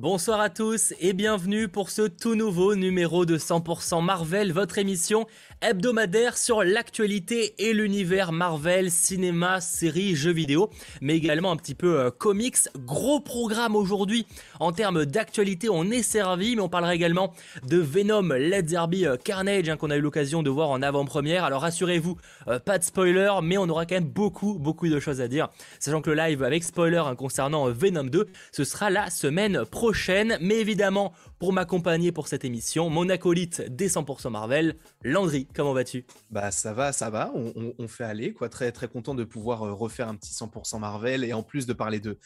Bonsoir à tous et bienvenue pour ce tout nouveau numéro de 100% Marvel, votre émission hebdomadaire sur l'actualité et l'univers Marvel, cinéma, séries, jeux vidéo, mais également un petit peu euh, comics. Gros programme aujourd'hui en termes d'actualité, on est servi, mais on parlera également de Venom, Led Derby, euh, Carnage hein, qu'on a eu l'occasion de voir en avant-première. Alors rassurez-vous, euh, pas de spoiler, mais on aura quand même beaucoup, beaucoup de choses à dire, sachant que le live avec spoiler hein, concernant Venom 2, ce sera la semaine prochaine, mais évidemment, pour m'accompagner pour cette émission, mon acolyte des 100% Marvel, Landry. Comment vas-tu? Bah ça va, ça va. On, fait aller quoi. Très très content de pouvoir euh, refaire un petit 100% Marvel et en plus de parler de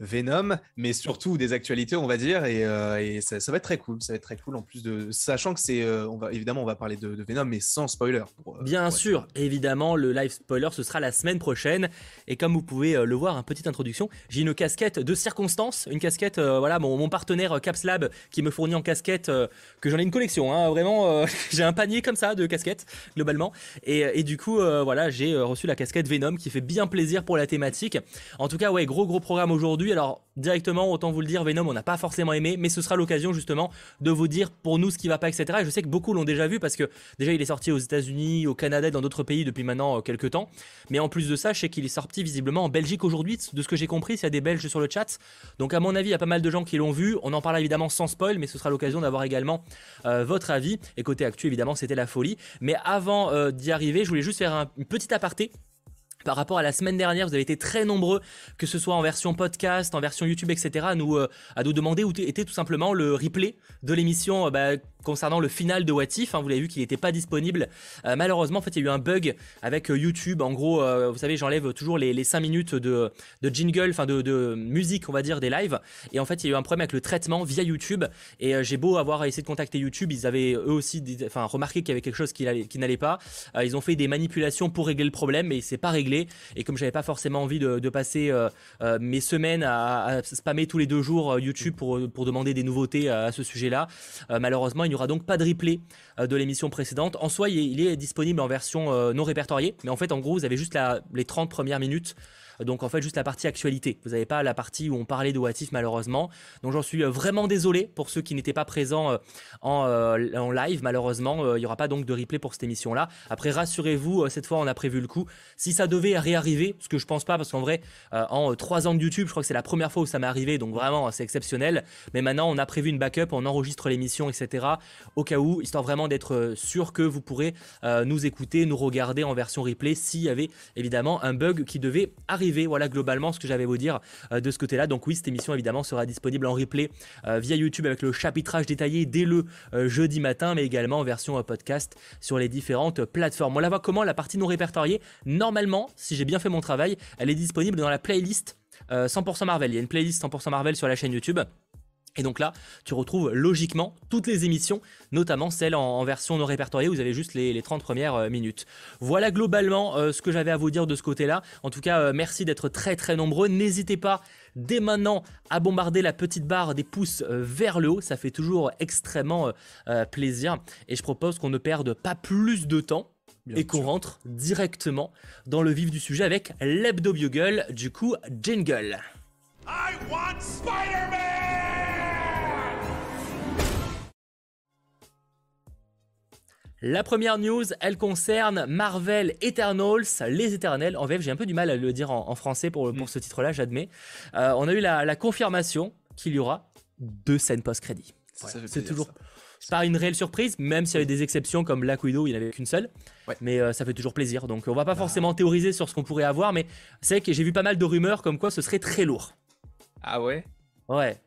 Venom, mais surtout des actualités, on va dire, et, euh, ça, va être très cool. Ça va être très cool en plus de sachant que c'est, euh, on va évidemment, on va parler de, Venom, mais sans spoiler. Euh, Bien sûr, évidemment, le live spoiler ce sera la semaine prochaine, et comme vous pouvez le voir, une petite introduction, j'ai une casquette de circonstance, une casquette, voilà, mon, partenaire Capslab qui me fournit en casquette, que j'en ai une collection, hein, vraiment, j'ai un panier comme ça de casquettes globalement, et, et du coup, voilà, j'ai reçu la casquette Venom qui fait bien plaisir pour la thématique. En tout cas, ouais, gros gros programme aujourd'hui. Alors directement, autant vous le dire, Venom, on n'a pas forcément aimé, mais ce sera l'occasion justement de vous dire pour nous ce qui va pas, etc. Et je sais que beaucoup l'ont déjà vu parce que déjà il est sorti aux États-Unis, au Canada et dans d'autres pays depuis maintenant euh, quelques temps. Mais en plus de ça, je sais qu'il est sorti visiblement en Belgique aujourd'hui, de ce que j'ai compris, s'il y a des Belges sur le chat. Donc à mon avis, il y a pas mal de gens qui l'ont vu. On en parle évidemment sans spoil, mais ce sera l'occasion d'avoir également euh, votre avis. Et côté actu, évidemment, c'était la folie. Mais avant euh, d'y arriver, je voulais juste faire un, une petite aparté par rapport à la semaine dernière, vous avez été très nombreux, que ce soit en version podcast, en version YouTube, etc., à nous, euh, à nous demander où était tout simplement le replay de l'émission euh, bah, concernant le final de What If. Hein, vous l'avez vu qu'il n'était pas disponible. Euh, malheureusement, en fait, il y a eu un bug avec YouTube. En gros, vous savez, j'enlève toujours les, les 5 minutes de, jingle, enfin de, musique, on va dire, des lives. Et en fait, il y a eu un problème avec le traitement via YouTube. Et j'ai beau avoir essayé de contacter YouTube, ils avaient eux aussi enfin, remarqué qu'il y avait quelque chose qui, n'allait pas. ils ont fait des manipulations pour régler le problème, mais c'est pas réglé et comme j'avais pas forcément envie de, passer euh, euh, mes semaines à, spammer tous les deux jours euh, YouTube pour, pour demander des nouveautés à, ce sujet-là, malheureusement, n'y aura donc pas de replay de l'émission précédente. En soi, il est, disponible en version non répertoriée, mais en fait, en gros, vous avez juste les 30 premières minutes donc en fait juste la partie actualité. Vous n'avez pas la partie où on parlait de What malheureusement. Donc j'en suis euh, vraiment désolé pour ceux qui n'étaient pas présents euh, euh, en, live malheureusement. Il n'y aura pas donc de replay pour cette émission là. Après rassurez-vous, cette fois on a prévu le coup. Si ça devait réarriver, ce que je pense pas parce qu'en vrai en trois ans de YouTube, je crois que c'est la première fois où ça m'est arrivé, donc vraiment c'est exceptionnel. Mais maintenant on a prévu une backup, on enregistre l'émission, etc. Au cas où, histoire vraiment d'être sûr que vous pourrez nous écouter, nous regarder en version replay s'il y avait évidemment un bug qui devait arriver voilà globalement ce que j'avais à vous dire euh, de ce côté-là. Donc oui, cette émission évidemment sera disponible en replay euh, via YouTube avec le chapitrage détaillé dès le euh, jeudi matin, mais également en version podcast sur les différentes plateformes. On la voit comment la partie non répertoriée. Normalement, si j'ai bien fait mon travail, elle est disponible dans la playlist 100% Marvel. Il y a une playlist 100% Marvel sur la chaîne YouTube. Et donc là, tu retrouves logiquement toutes les émissions, notamment celles en, version non répertoriée, où vous avez juste les, 30 premières euh, minutes. Voilà globalement euh, ce que j'avais à vous dire de ce côté-là. En tout cas, euh, merci d'être très très nombreux. N'hésitez pas dès maintenant à bombarder la petite barre des pouces vers le haut, ça fait toujours extrêmement plaisir. Et je propose qu'on ne perde pas plus de temps. et qu'on rentre directement dans le vif du sujet avec l'hebdo bugle, du coup jingle. I want Spider-Man! La première news, elle concerne Marvel Eternals, les éternels. En VF, j'ai un peu du mal à le dire en, français pour, pour mm. ce titre-là, j'admets. Euh, on a eu la, confirmation qu'il y aura deux scènes post-crédit. c'est toujours pas une réelle surprise, même s'il y avait des exceptions comme Black Widow, il n'y en avait qu'une seule. Mais euh, ça fait toujours plaisir. Donc on va pas bah. forcément théoriser sur ce qu'on pourrait avoir, mais c'est que j'ai vu pas mal de rumeurs comme quoi ce serait très lourd. Ah ouais? Ouais.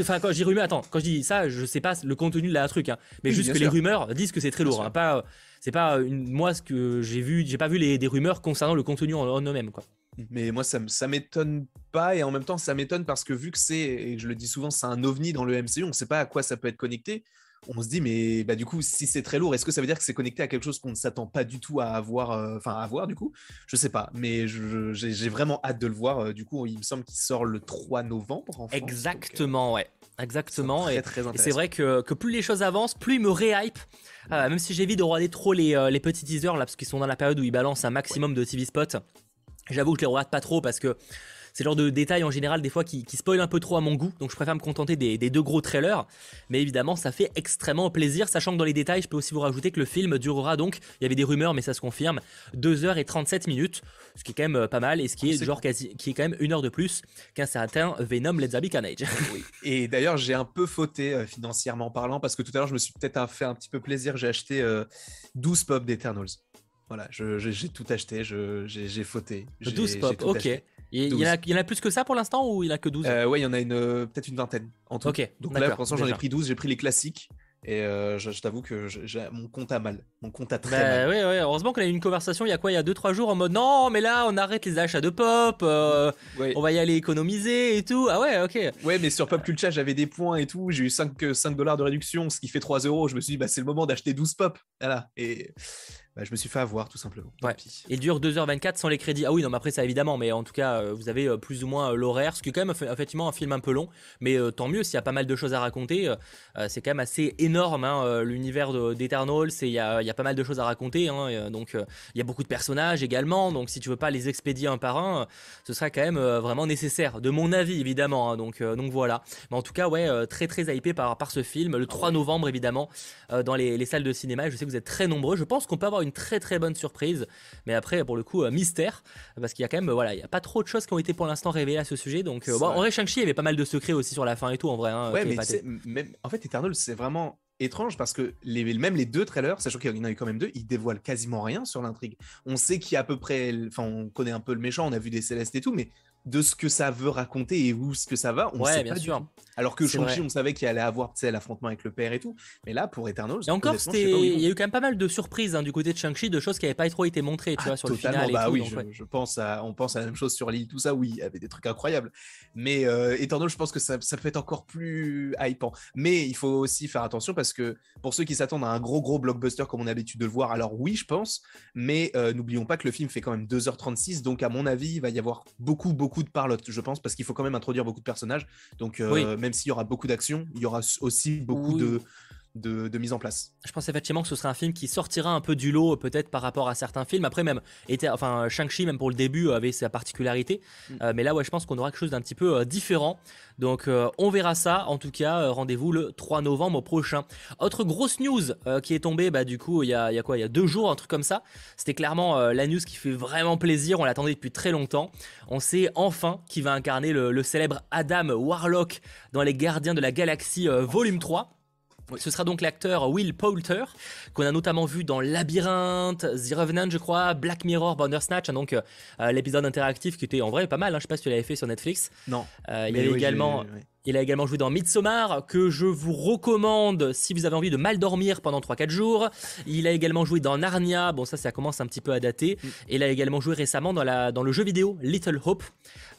Enfin, quand je dis rumeur, attends, quand je dis ça, je sais pas le contenu de la truc, hein, mais juste que les rumeurs disent que c'est très lourd. Hein, pas, c'est pas une, moi ce que j'ai vu, j'ai pas vu les, des rumeurs concernant le contenu en, eux-mêmes, quoi. Mais moi, ça, ça m'étonne pas et en même temps, ça m'étonne parce que vu que c'est, et je le dis souvent, c'est un ovni dans le MCU, on sait pas à quoi ça peut être connecté on se dit mais bah du coup si c'est très lourd est-ce que ça veut dire que c'est connecté à quelque chose qu'on ne s'attend pas du tout à avoir euh, enfin à avoir du coup? Je sais pas mais j'ai vraiment hâte de le voir euh, du coup il me semble qu'il sort le 3 novembre exactement ouais. Exactement et, c'est vrai que, plus les choses avancent plus il me réhype. Euh, même si j'évite de regarder trop les, les petits teasers là parce qu'ils sont dans la période où ils balancent un maximum de TV spots j'avoue que je les regarde pas trop parce que c'est le genre de détails en général des fois qui, qui spoil un peu trop à mon goût, donc je préfère me contenter des, deux gros trailers. Mais évidemment, ça fait extrêmement plaisir, sachant que dans les détails, je peux aussi vous rajouter que le film durera donc, il y avait des rumeurs, mais ça se confirme, 2h37 minutes, ce qui est quand même euh, pas mal, et ce qui est, genre quasi, qui est quand même une heure de plus qu'un certain Venom Let's Be Carnage. Et d'ailleurs, j'ai un peu fauté euh, financièrement parlant, parce que tout à l'heure, je me suis peut-être fait un petit peu plaisir, j'ai acheté 12 pop d'Eternals. Voilà, j'ai tout acheté, j'ai fauté. 12 pop, ok. Il y, en a, plus que ça pour l'instant ou il n'y en a que 12 euh, Ouais, il y en a une peut-être une vingtaine en tout. Donc là, pour l'instant, j'en ai pris 12, j'ai pris les classiques. Et euh, je, t'avoue que mon compte a mal. Mon compte a très bah, mal. Ouais, ouais. Heureusement qu'on a eu une conversation il y a quoi? Il y a 2-3 jours en mode non, mais là on arrête les achats de pop, euh, on va y aller économiser et tout. Ah ouais, ok. Ouais, mais sur Pop Culture j'avais des points et tout. J'ai eu 5, 5 dollars de réduction, ce qui fait 3 euros. Je me suis dit, bah, c'est le moment d'acheter 12 pop. Voilà. Et bah, je me suis fait avoir tout simplement. Ouais. Et dure 2h24 sans les crédits. Ah oui, non, mais après ça évidemment, mais en tout cas, euh, vous avez euh, plus ou moins euh, l'horaire, ce qui est quand même effectivement un film un peu long, mais tant mieux s'il y a pas mal de choses à raconter. c'est quand même assez énorme, hein, l'univers d'Eternal, il y a, y a, pas mal de choses à raconter, hein, donc il y a beaucoup de personnages également, donc si tu veux pas les expédier un par un, ce sera quand même vraiment nécessaire, de mon avis évidemment, hein, donc, donc voilà. Mais en tout cas, ouais, très très hypé par, par ce film, le 3 novembre évidemment, dans les, les salles de cinéma, je sais que vous êtes très nombreux, je pense qu'on peut avoir une très très bonne surprise. Mais après, pour le coup, euh, mystère, parce qu'il y a quand même, voilà, il y a pas trop de choses qui ont été pour l'instant révélées à ce sujet. Donc, euh, bon, en vrai, Shang-Chi, il y avait pas mal de secrets aussi sur la fin et tout, en vrai. Hein, ouais, mais même, en fait, Eternal, c'est vraiment étrange parce que les, même les deux trailers, sachant qu'il y en a eu quand même deux, ils dévoilent quasiment rien sur l'intrigue. On sait qu'il y a à peu près, enfin, on connaît un peu le méchant, on a vu des célestes et tout, mais de ce que ça veut raconter et où ce que ça va, on sait bien pas sûr. Alors que Shang-Chi, on savait qu'il allait avoir l'affrontement avec le père et tout. Mais là, pour Eternals, et encore, il y a eu quand même pas mal de surprises hein, du côté de Shang-Chi, de choses qui n'avaient pas trop été montrées, tu ah, vois, sur le final. Bah et oui, je, pense à, on pense à la même chose sur l'île, tout ça. Oui, il y avait des trucs incroyables. Mais euh, Eternals, je pense que ça, ça, peut être encore plus hypant. Mais il faut aussi faire attention parce que pour ceux qui s'attendent à un gros gros blockbuster comme on a l'habitude de le voir, alors oui, je pense. Mais euh, n'oublions pas que le film fait quand même 2h36, donc à mon avis, il va y avoir beaucoup beaucoup de parlotte, je pense, parce qu'il faut quand même introduire beaucoup de personnages. Donc euh, même s'il y aura beaucoup d'action il y aura aussi beaucoup de, de, mise en place. Je pense effectivement que ce sera un film qui sortira un peu du lot peut-être par rapport à certains films. Après même, était, enfin Shang-Chi même pour le début avait sa particularité. Mm. Euh, mais là ouais je pense qu'on aura quelque chose d'un petit peu euh, différent. Donc euh, on verra ça. En tout cas rendez-vous le 3 novembre prochain. Autre grosse news qui est tombée bah, du coup il y, a, il y a quoi? Il y a deux jours un truc comme ça. C'était clairement la news qui fait vraiment plaisir. On l'attendait depuis très longtemps. On sait enfin qui va incarner le, le, célèbre Adam Warlock dans Les Gardiens de la Galaxie volume 3. Ce sera donc l'acteur Will Poulter, qu'on a notamment vu dans Labyrinthe, The Revenant, je crois, Black Mirror, Bandersnatch, hein, donc euh, l'épisode interactif qui était en vrai pas mal. Hein, je sais pas si tu l'avais fait sur Netflix. Non. Euh, il y avait également. Il a également joué dans Midsommar, que je vous recommande si vous avez envie de mal dormir pendant 3-4 jours. Il a également joué dans Narnia, bon ça ça commence un petit peu à dater. Mm. Et il a également joué récemment dans, la, dans le jeu vidéo Little Hope.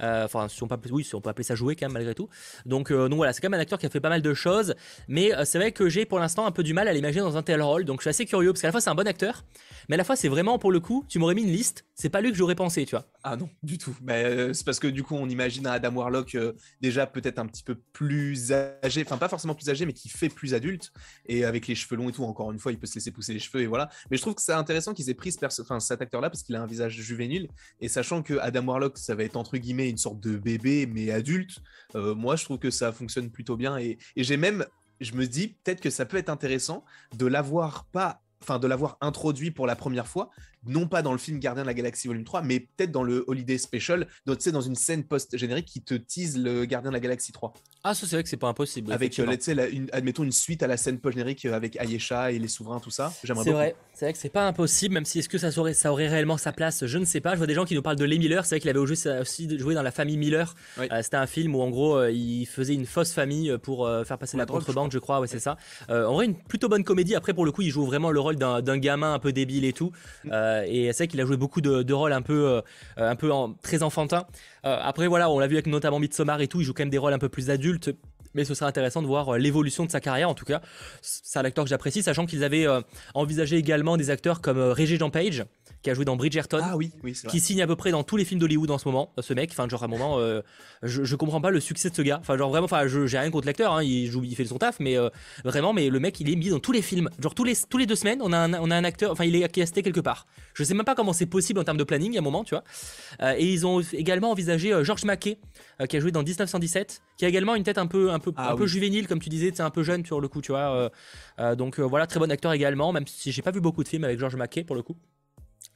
Euh, enfin, si on, peut, oui, si on peut appeler ça jouer quand même malgré tout. Donc, euh, donc voilà, c'est quand même un acteur qui a fait pas mal de choses. Mais euh, c'est vrai que j'ai pour l'instant un peu du mal à l'imaginer dans un tel rôle. Donc je suis assez curieux, parce qu'à la fois c'est un bon acteur, mais à la fois c'est vraiment pour le coup, tu m'aurais mis une liste, c'est pas lui que j'aurais pensé, tu vois. Ah non, du tout. Mais c'est parce que du coup on imagine Adam Warlock déjà peut-être un petit peu plus âgé, enfin pas forcément plus âgé, mais qui fait plus adulte, et avec les cheveux longs et tout, encore une fois, il peut se laisser pousser les cheveux, et voilà. Mais je trouve que c'est intéressant qu'ils aient pris ce cet acteur-là, parce qu'il a un visage juvénile, et sachant que Adam Warlock, ça va être entre guillemets une sorte de bébé, mais adulte, euh, moi je trouve que ça fonctionne plutôt bien, et, et j'ai même, je me dis peut-être que ça peut être intéressant de l'avoir pas enfin de l'avoir introduit pour la première fois, non pas dans le film Gardien de la Galaxie Volume 3, mais peut-être dans le Holiday Special, donc, dans une scène post-générique qui te tease le Gardien de la Galaxie 3. Ah, ça, c'est vrai que c'est pas impossible. Avec, euh, une, admettons, une suite à la scène post-générique euh, avec Ayesha et les souverains, tout ça. J'aimerais C'est vrai, c'est vrai que c'est pas impossible, même si est-ce que ça aurait, ça aurait réellement sa place, je ne sais pas. Je vois des gens qui nous parlent de Les Miller, c'est vrai qu'il avait aussi joué dans la famille Miller. Euh, c'était un film où, en gros, il faisait une fausse famille pour faire passer la, contrebande, je crois, ouais, c'est ça. en vrai, une plutôt bonne comédie. Après, pour le coup, il joue vraiment le rôle d'un gamin un peu débile et tout. Mm. Et c'est qu'il a joué beaucoup de, rôles un peu, un peu très enfantins. après, voilà, on l'a vu avec notamment Midsommar et tout, il joue quand même des rôles un peu plus adultes mais ce serait intéressant de voir l'évolution de sa carrière. En tout cas, c'est un acteur que j'apprécie, sachant qu'ils avaient envisagé également des acteurs comme Régis Jean Page, qui a joué dans Bridgerton, ah, oui, oui, qui signe à peu près dans tous les films d'Hollywood en ce moment, ce mec. Enfin, genre à un moment, je, je comprends pas le succès de ce gars. Enfin, genre vraiment, enfin, j'ai rien contre l'acteur, hein, il joue, il fait son taf, mais vraiment, mais le mec, il est mis dans tous les films. Genre tous les, tous les deux semaines, on a un, on a un acteur, enfin, il est casté quelque part. Je sais même pas comment c'est possible en termes de planning à un moment, tu vois. et ils ont également envisagé George Mackey, qui a joué dans 1917, qui a également une tête un peu, un peu, ah un peu juvénile, comme tu disais, c'est un peu jeune sur le coup, tu vois. donc voilà, très bon acteur également, même si j'ai pas vu beaucoup de films avec George Mackey pour le coup.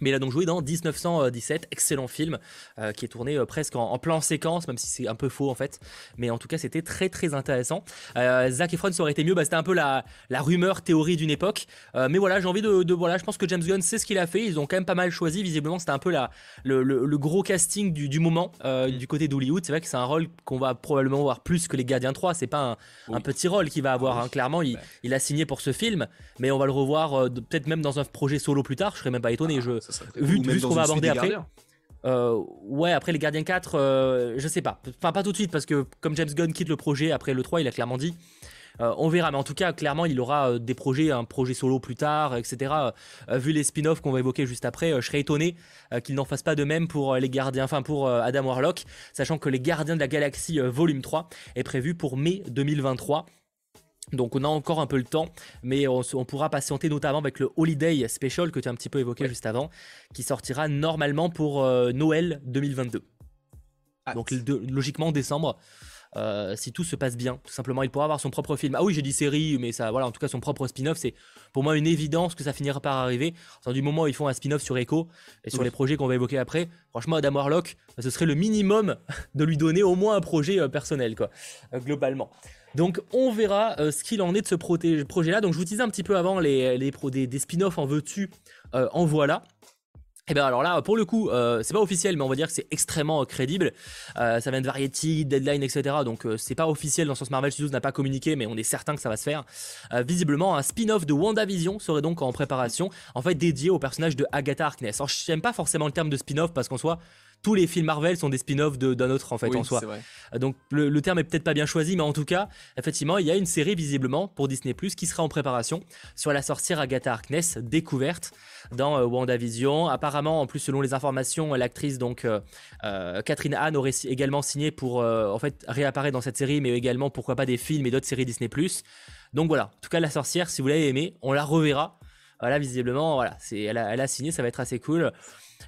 Mais il a donc joué dans 1917, excellent film, euh, qui est tourné euh, presque en, plan séquence, même si c'est un peu faux en fait. Mais en tout cas, c'était très très intéressant. Euh, Zac Efron, ça aurait été mieux, bah, c'était un peu la, la rumeur théorie d'une époque. Euh, mais voilà, j'ai envie de, Voilà, je pense que James Gunn sait ce qu'il a fait. Ils ont quand même pas mal choisi. Visiblement, c'était un peu la, le, le, gros casting du, du moment mm. du côté d'Hollywood. C'est vrai que c'est un rôle qu'on va probablement voir plus que les Gardiens 3. C'est pas un, un, petit rôle qu'il va avoir. Hein. Clairement, il, il, a signé pour ce film, mais on va le revoir peut-être même dans un projet solo plus tard. Je serais même pas étonné. Ah, je, vu, ce qu'on va aborder après. Euh, ouais, après les Gardiens 4, euh, je sais pas. Enfin, pas tout de suite, parce que comme James Gunn quitte le projet après le 3, il a clairement dit. Euh, on verra, mais en tout cas, clairement, il aura des projets, un projet solo plus tard, etc. vu les spin-offs qu'on va évoquer juste après, je serais étonné qu'il n'en fasse pas de même pour les Gardiens, enfin pour Adam Warlock, sachant que les Gardiens de la Galaxie volume 3 est prévu pour mai 2023. Donc on a encore un peu le temps, mais on, pourra patienter notamment avec le Holiday Special que tu as un petit peu évoqué juste avant, qui sortira normalement pour euh, Noël 2022. Donc logiquement en décembre, euh, si tout se passe bien, tout simplement, il pourra avoir son propre film. Ah oui, j'ai dit série, mais ça, voilà, en tout cas son propre spin-off, c'est pour moi une évidence que ça finira par arriver. du moment où ils font un spin-off sur Echo et sur les projets qu'on va évoquer après, franchement, Adam Warlock, ce serait le minimum de lui donner au moins un projet euh, personnel, quoi, globalement. Donc on verra euh, ce qu'il en est de ce projet-là. Donc je vous disais un petit peu avant les, les des, des spin-offs en veux-tu, euh, en voilà. Eh bien alors là, pour le coup, euh, c'est pas officiel, mais on va dire que c'est extrêmement crédible. ça vient de Variety, Deadline, etc. Donc c'est pas officiel dans le sens Marvel Studios n'a pas communiqué, mais on est certain que ça va se faire. visiblement, un spin-off de WandaVision serait donc en préparation, en fait dédié au personnage de Agatha Harkness. Alors j'aime pas forcément le terme de spin-off parce qu'en soit tous les films Marvel sont des spin-offs d'un autre en fait en soi. Donc le, terme est peut-être pas bien choisi, mais en tout cas, effectivement, il y a une série visiblement pour Disney Plus qui sera en préparation sur la sorcière Agatha Harkness découverte dans euh, WandaVision. Apparemment, en plus selon les informations, l'actrice donc euh, euh, Catherine Hahn aurait également signé pour en fait réapparaître dans cette série, mais également pourquoi pas des films et d'autres séries Disney Plus. Donc voilà, en tout cas la sorcière, si vous l'avez aimé, on la reverra. Voilà, visiblement, voilà, elle a signé, ça va être assez cool.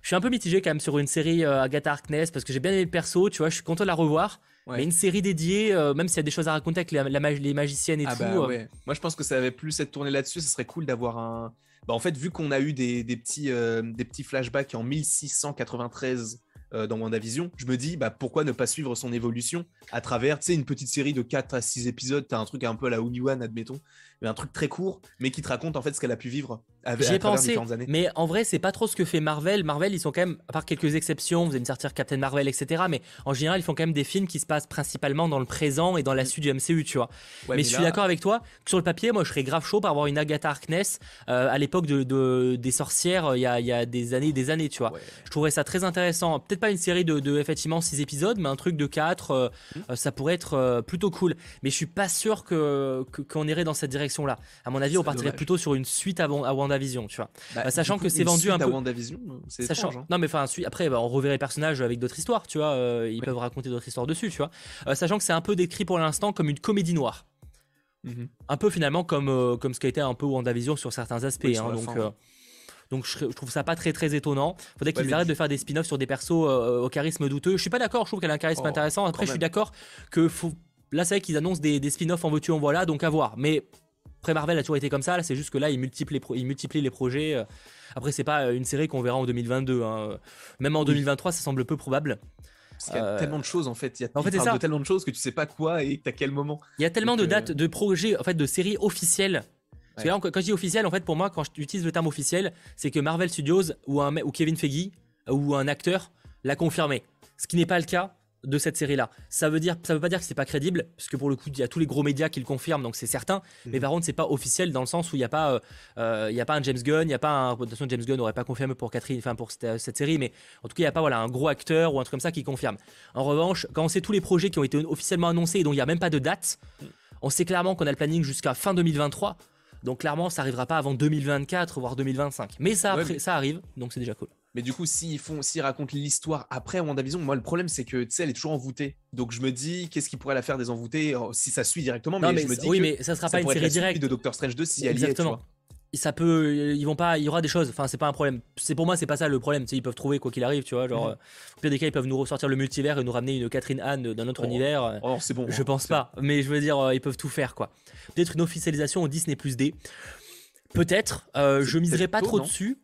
Je suis un peu mitigé quand même sur une série euh, Agatha Harkness parce que j'ai bien aimé le perso, tu vois, je suis content de la revoir. Mais une série dédiée, euh, même s'il y a des choses à raconter avec la, les magiciennes et ah tout. Bah euh. Moi, je pense que ça avait plus être tourné là-dessus. Ce serait cool d'avoir un. Bah, en fait, vu qu'on a eu des, des petits, des petits flashbacks en 1693 dans WandaVision, je me dis bah, pourquoi ne pas suivre son évolution à travers une petite série de 4 à 6 épisodes. Tu as un truc un peu à la Obi-Wan, admettons, un truc très court, mais qui te raconte en fait ce qu'elle a pu vivre j'ai pensé, mais en vrai, c'est pas trop ce que fait Marvel. Marvel, ils sont quand même, à part quelques exceptions, vous allez me sortir Captain Marvel, etc. Mais en général, ils font quand même des films qui se passent principalement dans le présent et dans la mm. suite du MCU, tu vois. mais, je suis d'accord avec toi que sur le papier, moi, je serais grave chaud pour avoir une Agatha Harkness euh, à l'époque de, des sorcières, euh, il y, a, y, a, des années, des années, tu vois. Je trouverais ça très intéressant. Peut-être pas une série de, effectivement 6 épisodes, mais un truc de 4, euh, mm. ça pourrait être plutôt cool. Mais je suis pas sûr que qu'on irait dans cette direction-là. À mon avis, on partirait plutôt sur une suite à, à WandaVision, tu vois. Bah, sachant que c'est vendu un peu. WandaVision, c'est sachant... Hein. Non, mais enfin, après, bah, on reverrait les personnages avec d'autres histoires, tu vois. Euh, ils peuvent raconter d'autres histoires dessus, tu vois. Euh, sachant que c'est un peu décrit pour l'instant comme une comédie noire. Mhm. Un peu finalement comme, euh, comme ce qu'a été un peu WandaVision sur certains aspects. Hein, donc, donc je, trouve ça pas très très étonnant. Faudrait qu'ils arrêtent de faire des spin-offs sur des persos au charisme douteux. Je suis pas d'accord, je trouve qu'elle a un charisme oh, intéressant. Après, je suis d'accord que faut... là, c'est vrai qu'ils annoncent des, des spin-offs en veux-tu en voilà, donc à voir. Mais après, Marvel a toujours été comme ça. Là, c'est juste que là, ils multiplient, ils multiplient les projets. Après, c'est pas une série qu'on verra en 2022. Hein. Même en 2023, ça semble peu probable. Parce qu'il y a euh, tellement de choses en fait. Il y a en fait, de tellement de choses que tu sais pas quoi et à quel moment. Il y a tellement de euh, dates de projets, en fait, de séries officielles. Parce que là, quand je dis officiel, en fait, pour moi, quand j'utilise le terme officiel, c'est que Marvel Studios ou, un, ou Kevin Feige ou un acteur l'a confirmé. Ce qui n'est pas le cas de cette série-là. Ça veut dire, ça veut pas dire que c'est pas crédible, parce que pour le coup, il y a tous les gros médias qui le confirment, donc c'est certain. Mais mhm. par contre, c'est pas officiel dans le sens où il n'y a pas, euh, euh, il y a pas un James Gunn, il y a pas un. De toute façon, James Gunn n'aurait pas confirmé pour Catherine, enfin pour cette, cette, série, mais en tout cas, il n'y a pas voilà un gros acteur ou un truc comme ça qui confirme. En revanche, quand on sait tous les projets qui ont été officiellement annoncés et dont il n'y a même pas de date, on sait clairement qu'on a le planning jusqu'à fin 2023. Donc clairement, ça arrivera pas avant 2024 voire 2025. Mais ça, ça arrive, donc c'est déjà cool. Mais du coup, s'ils font, s'ils racontent l'histoire après WandaVision, moi le problème c'est que tu sais, elle est toujours envoûtée. Donc je me dis, qu'est-ce qui pourrait la faire désenvoûter oh, si ça suit directement mais, je me dis oui, mais ça sera pas une série directe. de Doctor Strange 2 si Exactement. elle ça peut ils vont pas il y aura des choses. Enfin c'est pas un problème. C'est pour moi c'est pas ça le problème. Ils peuvent trouver quoi qu'il arrive tu vois. Genre mhm. au pire des cas ils peuvent nous ressortir le multivers et nous ramener une Catherine Anne d'un autre oh. univers oh, c'est bon je hein, pense pas. mais je veux dire euh, ils peuvent tout faire quoi. Peut-être une officialisation au Disney Plus D. Peut-être euh, je miserai pas trop dessus.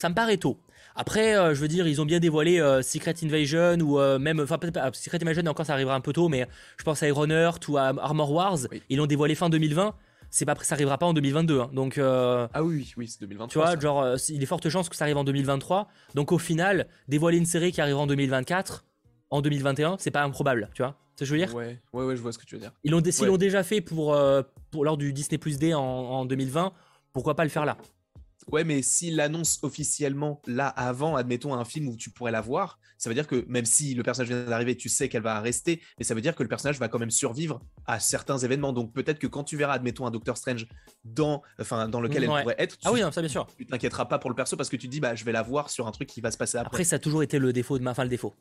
Ça me paraît tôt après, euh, je veux dire, ils ont bien dévoilé euh, Secret Invasion ou euh, même, enfin peut-être Secret Invasion encore ça arrivera un peu tôt, mais je pense à Ironheart ou à Armor Wars. Ils l'ont dévoilé fin 2020. C'est pas, ça arrivera pas en 2022. Hein. donc. ah oui, oui, c'est 2023. Tu vois, genre, il est forte chance que ça arrive en 2023. Donc au final, dévoiler une série qui arrivera en 2024, en 2021, c'est pas improbable, tu vois. ce que je veux dire? Ouais, ouais, ouais, je vois ce que tu veux dire. Ils l'ont, l'ont déjà fait pour, pour lors du Disney Plus D en, en 2020. Pourquoi pas le faire là? Ouais, mais s'il l'annonce officiellement là avant, admettons un film où tu pourrais la voir, ça veut dire que même si le personnage vient d'arriver, tu sais qu'elle va rester, mais ça veut dire que le personnage va quand même survivre à certains événements. Donc peut-être que quand tu verras, admettons un Doctor Strange dans, enfin, dans lequel elle pourrait être, tu, ah oui, ça bien sûr. Tu t'inquiéteras pas pour le perso parce que tu te dis bah je vais la voir sur un truc qui va se passer après. Après, ça a toujours été le défaut de ma, fin le défaut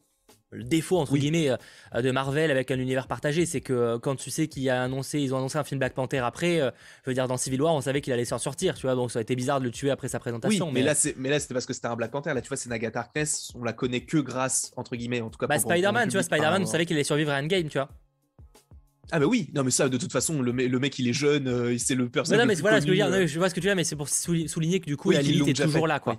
le défaut entre guillemets euh, de Marvel avec un univers partagé, c'est que euh, quand tu sais qu'il a annoncé, ils ont annoncé un film Black Panther après, euh, je veux dire dans Civil War, on savait qu'il allait s'en sortir, tu vois, donc ça a été bizarre de le tuer après sa présentation. Oui, mais, là c'est, mais là c'était parce que c'était un Black Panther. Là, tu vois, c'est Naga Harkness, on la connaît que grâce entre guillemets, en tout cas. Bah Spider-Man, tu vois, Spider-Man, on savait qu'il allait survivre à Endgame, tu vois. Ah bah oui, non mais ça de toute façon le, le mec il est jeune, c'est le personnage. Non, mais voilà ce que je veux dire, je vois ce que tu veux dire, mais c'est pour souligner que du coup la limite est toujours là quoi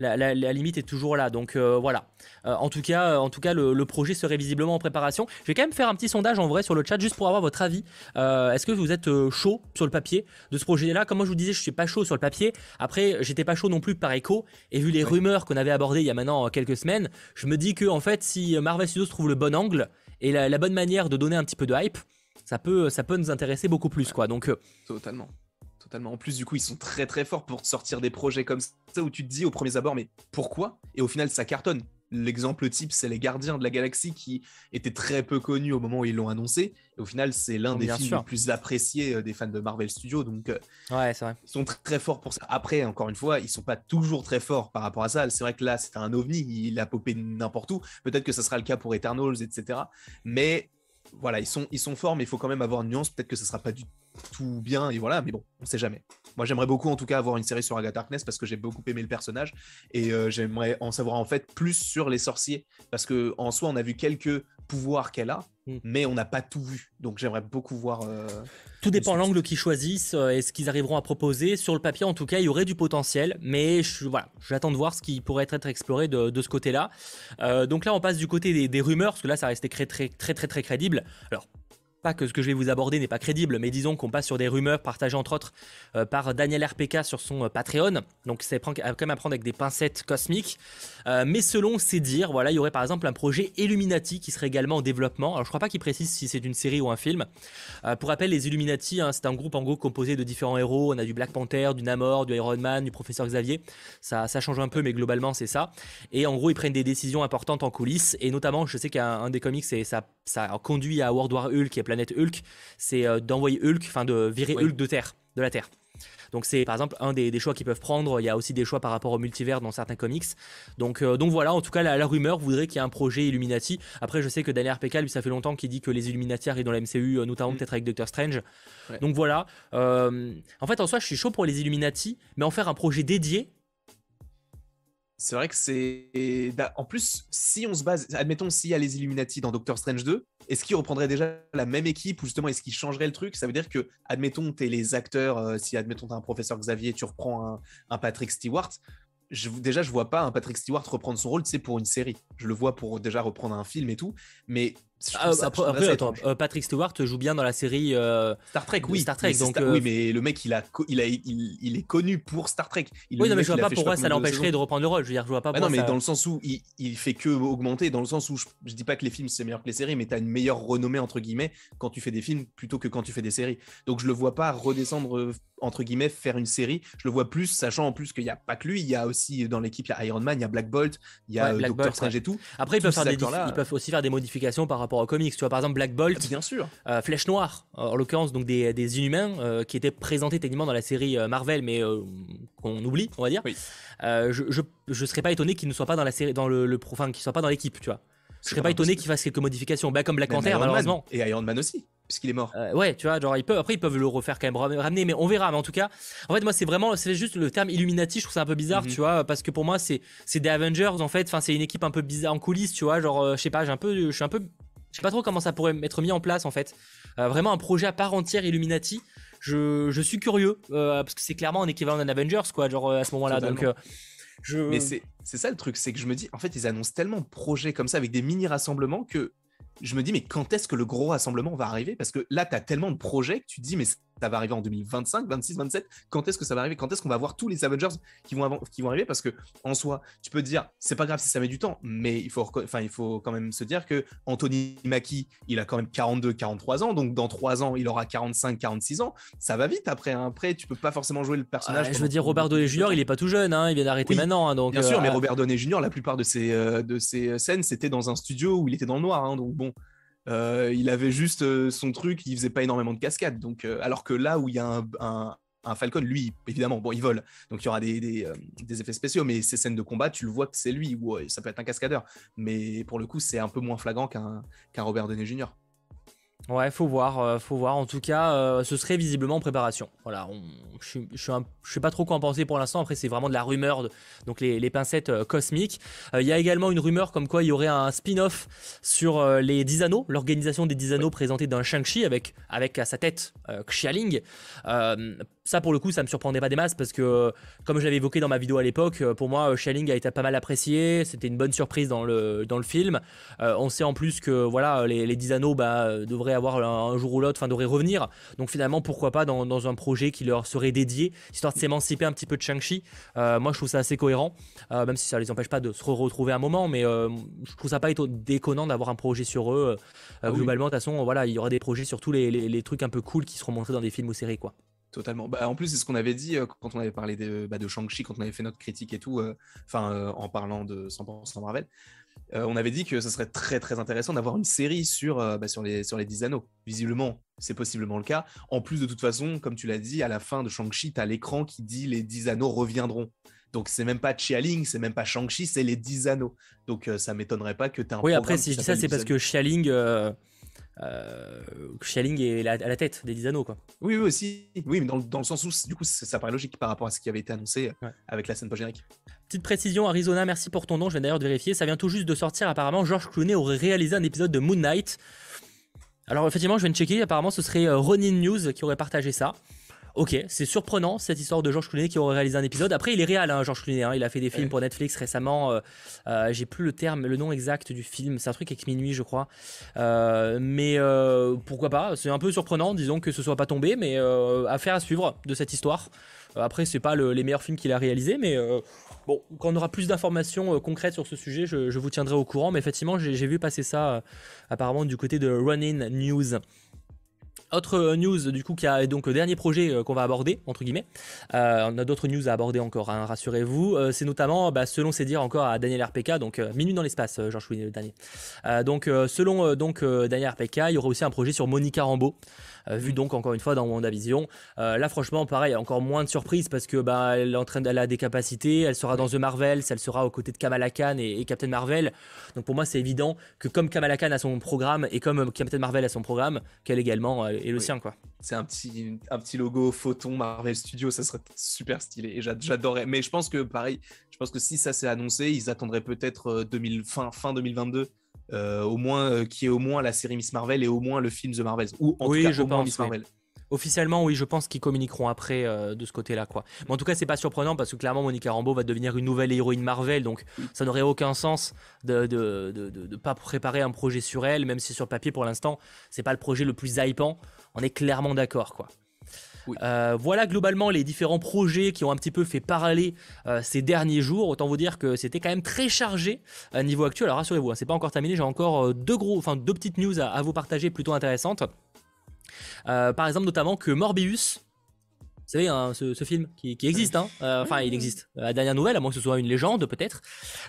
la, limite est toujours là. Donc euh, voilà. Euh, en tout cas, en tout cas le, projet serait visiblement en préparation. Je vais quand même faire un petit sondage en vrai sur le chat juste pour avoir votre avis. Euh, est-ce que vous êtes chaud sur le papier de ce projet-là? Comme moi je vous disais, je suis pas chaud sur le papier. Après, j'étais pas chaud non plus par écho. Et vu les rumeurs qu'on avait abordées il y a maintenant quelques semaines, je me dis que en fait, si Marvel Studios trouve le bon angle et la, bonne manière de donner un petit peu de hype, ça peut, ça peut nous intéresser beaucoup plus, quoi. Donc, totalement. En plus, du coup, ils sont très très forts pour sortir des projets comme ça où tu te dis au premier abord, mais pourquoi? Et au final, ça cartonne. L'exemple type, c'est Les Gardiens de la Galaxie qui étaient très peu connus au moment où ils l'ont annoncé. Et au final, c'est l'un des films les plus appréciés euh, des fans de Marvel Studios. Donc, euh, ouais, c'est vrai. Ils sont très, forts pour ça. Après, encore une fois, ils sont pas toujours très forts par rapport à ça. C'est vrai que là, c'était un ovni. Il a popé n'importe où. Peut-être que ça sera le cas pour Eternals, etc. Mais voilà, ils sont, ils sont forts, mais il faut quand même avoir une nuance. Peut-être que ce sera pas du tout bien, et voilà, mais bon, on sait jamais. Moi, j'aimerais beaucoup en tout cas avoir une série sur Agatha Harkness parce que j'ai beaucoup aimé le personnage et euh, j'aimerais en savoir en fait plus sur les sorciers parce que en soi, on a vu quelques pouvoirs qu'elle a, hmm. mais on n'a pas tout vu. Donc, j'aimerais beaucoup voir. Euh, tout dépend l'angle qu'ils choisissent euh, et ce qu'ils arriveront à proposer. Sur le papier, en tout cas, il y aurait du potentiel, mais je, voilà, j'attends de voir ce qui pourrait être exploré de, ce côté-là. donc là, on passe du côté des, des, rumeurs parce que là, ça restait très, très, très, très, très crédible. Alors, pas que ce que je vais vous aborder n'est pas crédible, mais disons qu'on passe sur des rumeurs partagées entre autres euh, par Daniel RPK sur son euh, Patreon. Donc c'est quand même à prendre avec des pincettes cosmiques. Euh, mais selon ses dires, voilà, il y aurait par exemple un projet Illuminati qui serait également en développement. Alors je crois pas qu'il précise si c'est une série ou un film. pour rappel, les Illuminati, hein, c'est un groupe en gros composé de différents héros. On a du Black Panther, du Namor, du Iron Man, du Professeur Xavier. Ça, ça change un peu, mais globalement c'est ça. Et en gros, ils prennent des décisions importantes en coulisses. Et notamment, je sais qu'un des comics, ça, ça conduit à World War Hulk, qui est planète Hulk, c'est euh, d'envoyer Hulk, enfin de virer Hulk de terre, de la Terre. Donc c'est par exemple un des, choix qu'ils peuvent prendre. Il y a aussi des choix par rapport au multivers dans certains comics. Donc, euh, donc voilà, en tout cas la, rumeur voudrait qu'il y ait un projet Illuminati. Après je sais que Daniel RPK, lui ça fait longtemps qu'il dit que les Illuminati arrivent dans la MCU, euh, notamment mm. peut-être avec Doctor Strange. Donc voilà. en fait en soi je suis chaud pour les Illuminati, mais en faire un projet dédié, c'est vrai que c'est. En plus, si on se base, admettons s'il y a les Illuminati dans Doctor Strange 2, est-ce qu'ils reprendraient déjà la même équipe ou justement est-ce qu'ils changeraient le truc? Ça veut dire que, admettons, tu es les acteurs, euh, si admettons tu un professeur Xavier, tu reprends un, Patrick Stewart. Déjà, je vois pas un Patrick Stewart reprendre son rôle, c'est pour une série. Je le vois pour déjà reprendre un film et tout, mais Ah, après, attends, Patrick Stewart joue bien dans la série Star Trek, oui. Star Trek, donc oui, mais le mec, il a, il a, il, est connu pour Star Trek. oui, non, mais je vois pas pourquoi ça l'empêcherait de reprendre le rôle. Je veux dire, je vois pas. Bah non, mais dans le sens où il, il, fait que augmenter, dans le sens où je, je dis pas que les films c'est meilleur que les séries, mais tu as une meilleure renommée entre guillemets quand tu fais des films plutôt que quand tu fais des séries. Donc je le vois pas redescendre entre guillemets faire une série. Je le vois plus, sachant en plus qu'il n'y a pas que lui, il y a aussi dans l'équipe, il y a Iron Man, il y a Black Bolt, il y a ouais, Doctor Strange et tout. Après, ils peuvent, faire des ils peuvent aussi faire des modifications par rapport aux comics. Tu vois, par exemple, Black Bolt, bien sûr, euh, Flèche Noire, en l'occurrence, donc des, des Inhumains euh, qui étaient présentés techniquement dans la série euh, Marvel, mais qu'on oublie, on va dire. je, je, je, serais pas étonné qu'il ne soit pas dans la série, dans le, le enfin, qu'il soit pas dans l'équipe, tu vois. Je serais pas étonné qu'il fasse quelques modifications, bah, comme Black Panther, malheureusement. Et Iron Man aussi puisqu'il est mort. Euh, ouais, tu vois, genre ils peuvent après ils peuvent le refaire quand même ramener, mais on verra. Mais en tout cas, en fait moi c'est vraiment c'est juste le terme Illuminati, je trouve ça un peu bizarre, mhm. tu vois, parce que pour moi c'est c'est des Avengers en fait. Enfin c'est une équipe un peu bizarre en coulisses, tu vois, genre euh, je sais pas, j'ai un peu, je suis un peu, je sais pas trop comment ça pourrait être mis en place en fait. Euh, vraiment un projet à part entière Illuminati. Je, je suis curieux parce que c'est clairement un équivalent d'un Avengers quoi, genre à ce moment-là. Donc je... Mais c'est ça le truc, c'est que je me dis, en fait, ils annoncent tellement de projets comme ça avec des mini rassemblements que je me dis, mais quand est-ce que le gros rassemblement va arriver? Parce que là, tu as tellement de projets que tu te dis, mais ça va arriver en 2025, 26, 27. Quand est-ce que ça va arriver? Quand est-ce qu'on va voir tous les Avengers qui vont, qui vont arriver? Parce que en soi, tu peux dire, c'est pas grave si ça met du temps, mais il faut, enfin, il faut quand même se dire que Anthony Mackie, il a quand même 42, 43 ans, donc dans 3 ans, il aura 45, 46 ans. Ça va vite après. Hein. Après, tu peux pas forcément jouer le personnage. je veux dire, Robert Downey Jr., il est pas tout jeune, hein. il vient d'arrêter maintenant. Hein, donc, bien sûr, mais euh, Robert Downey Jr., la plupart de ses, euh, de ses scènes, c'était dans un studio où il était dans le noir. donc bon. Euh, il avait juste euh, son truc, il faisait pas énormément de cascades. Donc, euh, alors que là où il y a un, Falcon, lui, évidemment, bon, il vole, donc il y aura des, effets spéciaux, mais ces scènes de combat, tu le vois que c'est lui, ou ça peut être un cascadeur, mais pour le coup, c'est un peu moins flagrant qu'un Robert Downey Jr. Ouais, faut voir, euh, faut voir. En tout cas, euh, ce serait visiblement en préparation. Voilà, je, je, sais pas trop quoi en penser pour l'instant. Après, c'est vraiment de la rumeur, donc les, pincettes euh, cosmiques. Il y a également une rumeur comme quoi il y aurait un spin-off sur les 10 anneaux, l'organisation des 10 anneaux présentée dans Shang-Chi avec, avec à sa tête Xialing ça pour le coup ça me surprendrait pas des masses parce que comme je l'avais évoqué dans ma vidéo à l'époque euh, pour moi Shelling a été pas mal apprécié c'était une bonne surprise dans le, dans le film. Euh, on sait en plus que voilà les, les 10 anneaux bah, devraient avoir un, jour ou l'autre enfin devraient revenir. Donc finalement pourquoi pas dans, dans, un projet qui leur serait dédié histoire de s'émanciper un petit peu de Shang-Chi. Euh, moi je trouve ça assez cohérent. Même si ça les empêche pas de se retrouver un moment mais je trouve ça pas déconnant d'avoir un projet sur eux ah globalement. De toute façon voilà il y aura des projets sur tous les, les, les trucs un peu cool qui seront montrés dans des films ou séries quoi Totalement. Bah, en plus, c'est ce qu'on avait dit euh, quand on avait parlé de, bah, de Shang-Chi, quand on avait fait notre critique et tout, euh, enfin, euh, en parlant de 100% Marvel. on avait dit que ce serait très très intéressant d'avoir une série sur, bah, sur, les, sur les 10 anneaux. Visiblement, c'est possiblement le cas. En plus, de toute façon, comme tu l'as dit, à la fin de Shang-Chi, tu as l'écran qui dit les 10 anneaux reviendront. Donc, c'est même pas Xialing, c'est même pas Shang-Chi, c'est les 10 anneaux. Donc, ça m'étonnerait pas que tu aies un Oui, après, si je dis ça, c'est parce que Xialing euh, est à la tête des 10 anneaux. Quoi. Oui, oui, aussi. Oui, mais dans, dans le sens où, du coup, ça, paraît logique par rapport à ce qui avait été annoncé avec la scène post-générique. Petite précision, Arizona, merci pour ton nom. Je viens d'ailleurs de vérifier. Ça vient tout juste de sortir. Apparemment, George Clooney aurait réalisé un épisode de Moon Knight. Alors, effectivement, je viens de checker. Apparemment, ce serait euh, Ronin News qui aurait partagé ça. Ok, c'est surprenant cette histoire de George Clooney qui aurait réalisé un épisode. Après, il est réel, hein, George Clooney. Hein. il a fait des films pour Netflix récemment. Euh, euh, j'ai plus le terme, le nom exact du film. C'est un truc avec minuit, je crois. Euh, mais pourquoi pas C'est un peu surprenant, disons que ce soit pas tombé, mais affaire à suivre de cette histoire. Après, c'est pas les meilleurs films qu'il a réalisés, mais bon, quand on aura plus d'informations concrètes sur ce sujet, je, je, vous tiendrai au courant. Mais effectivement, j'ai vu passer ça apparemment du côté de Running News. Autre euh, news du coup qui a donc dernier projet euh, qu'on va aborder entre guillemets. Euh, on a d'autres news à aborder encore, hein, rassurez-vous. c'est notamment, bah, selon ses dires encore à Daniel RPK, donc Minute dans l'espace, Georges Chouinet le dernier. donc selon donc Daniel RPK, il y aura aussi un projet sur Monica Rambeau. Euh, vu donc encore une fois dans WandaVision. Euh, là, franchement, pareil, encore moins de surprise parce que bah, elle, entraîne, elle a des capacités, elle sera dans The Marvels, elle sera aux côtés de Kamala Khan et, Captain Marvel. Donc pour moi, c'est évident que comme Kamala Khan a son programme et comme Captain Marvel a son programme, qu'elle également est le sien. quoi. C'est un petit, un petit logo photon Marvel Studios, ça serait super stylé et j'adorerais. Mais je pense que pareil, je pense que si ça s'est annoncé, ils attendraient peut-être 2000, euh, fin, fin 2022 euh, au moins euh, qui est au moins la série Miss Marvel et au moins le film The Marvels ou en oui, tout cas je au pense, Miss Marvel. Officiellement, oui, je pense qu'ils communiqueront après euh, de ce côté-là, quoi. Mais en tout cas, c'est pas surprenant parce que clairement, Monica Rambeau va devenir une nouvelle héroïne Marvel, donc ça n'aurait aucun sens de de, de, de, pas préparer un projet sur elle, même si sur papier, pour l'instant, c'est pas le projet le plus hypant. On est clairement d'accord, quoi. Euh, voilà globalement les différents projets qui ont un petit peu fait parler euh, ces derniers jours. Autant vous dire que c'était quand même très chargé à niveau actuel. Alors rassurez-vous, hein, c'est pas encore terminé. J'ai encore deux gros, enfin deux petites news à, à vous partager plutôt intéressantes. Euh, par exemple, notamment que Morbius, vous savez, hein, ce, film qui, existe, hein, euh, enfin il existe, la dernière nouvelle, à moins que ce soit une légende peut-être.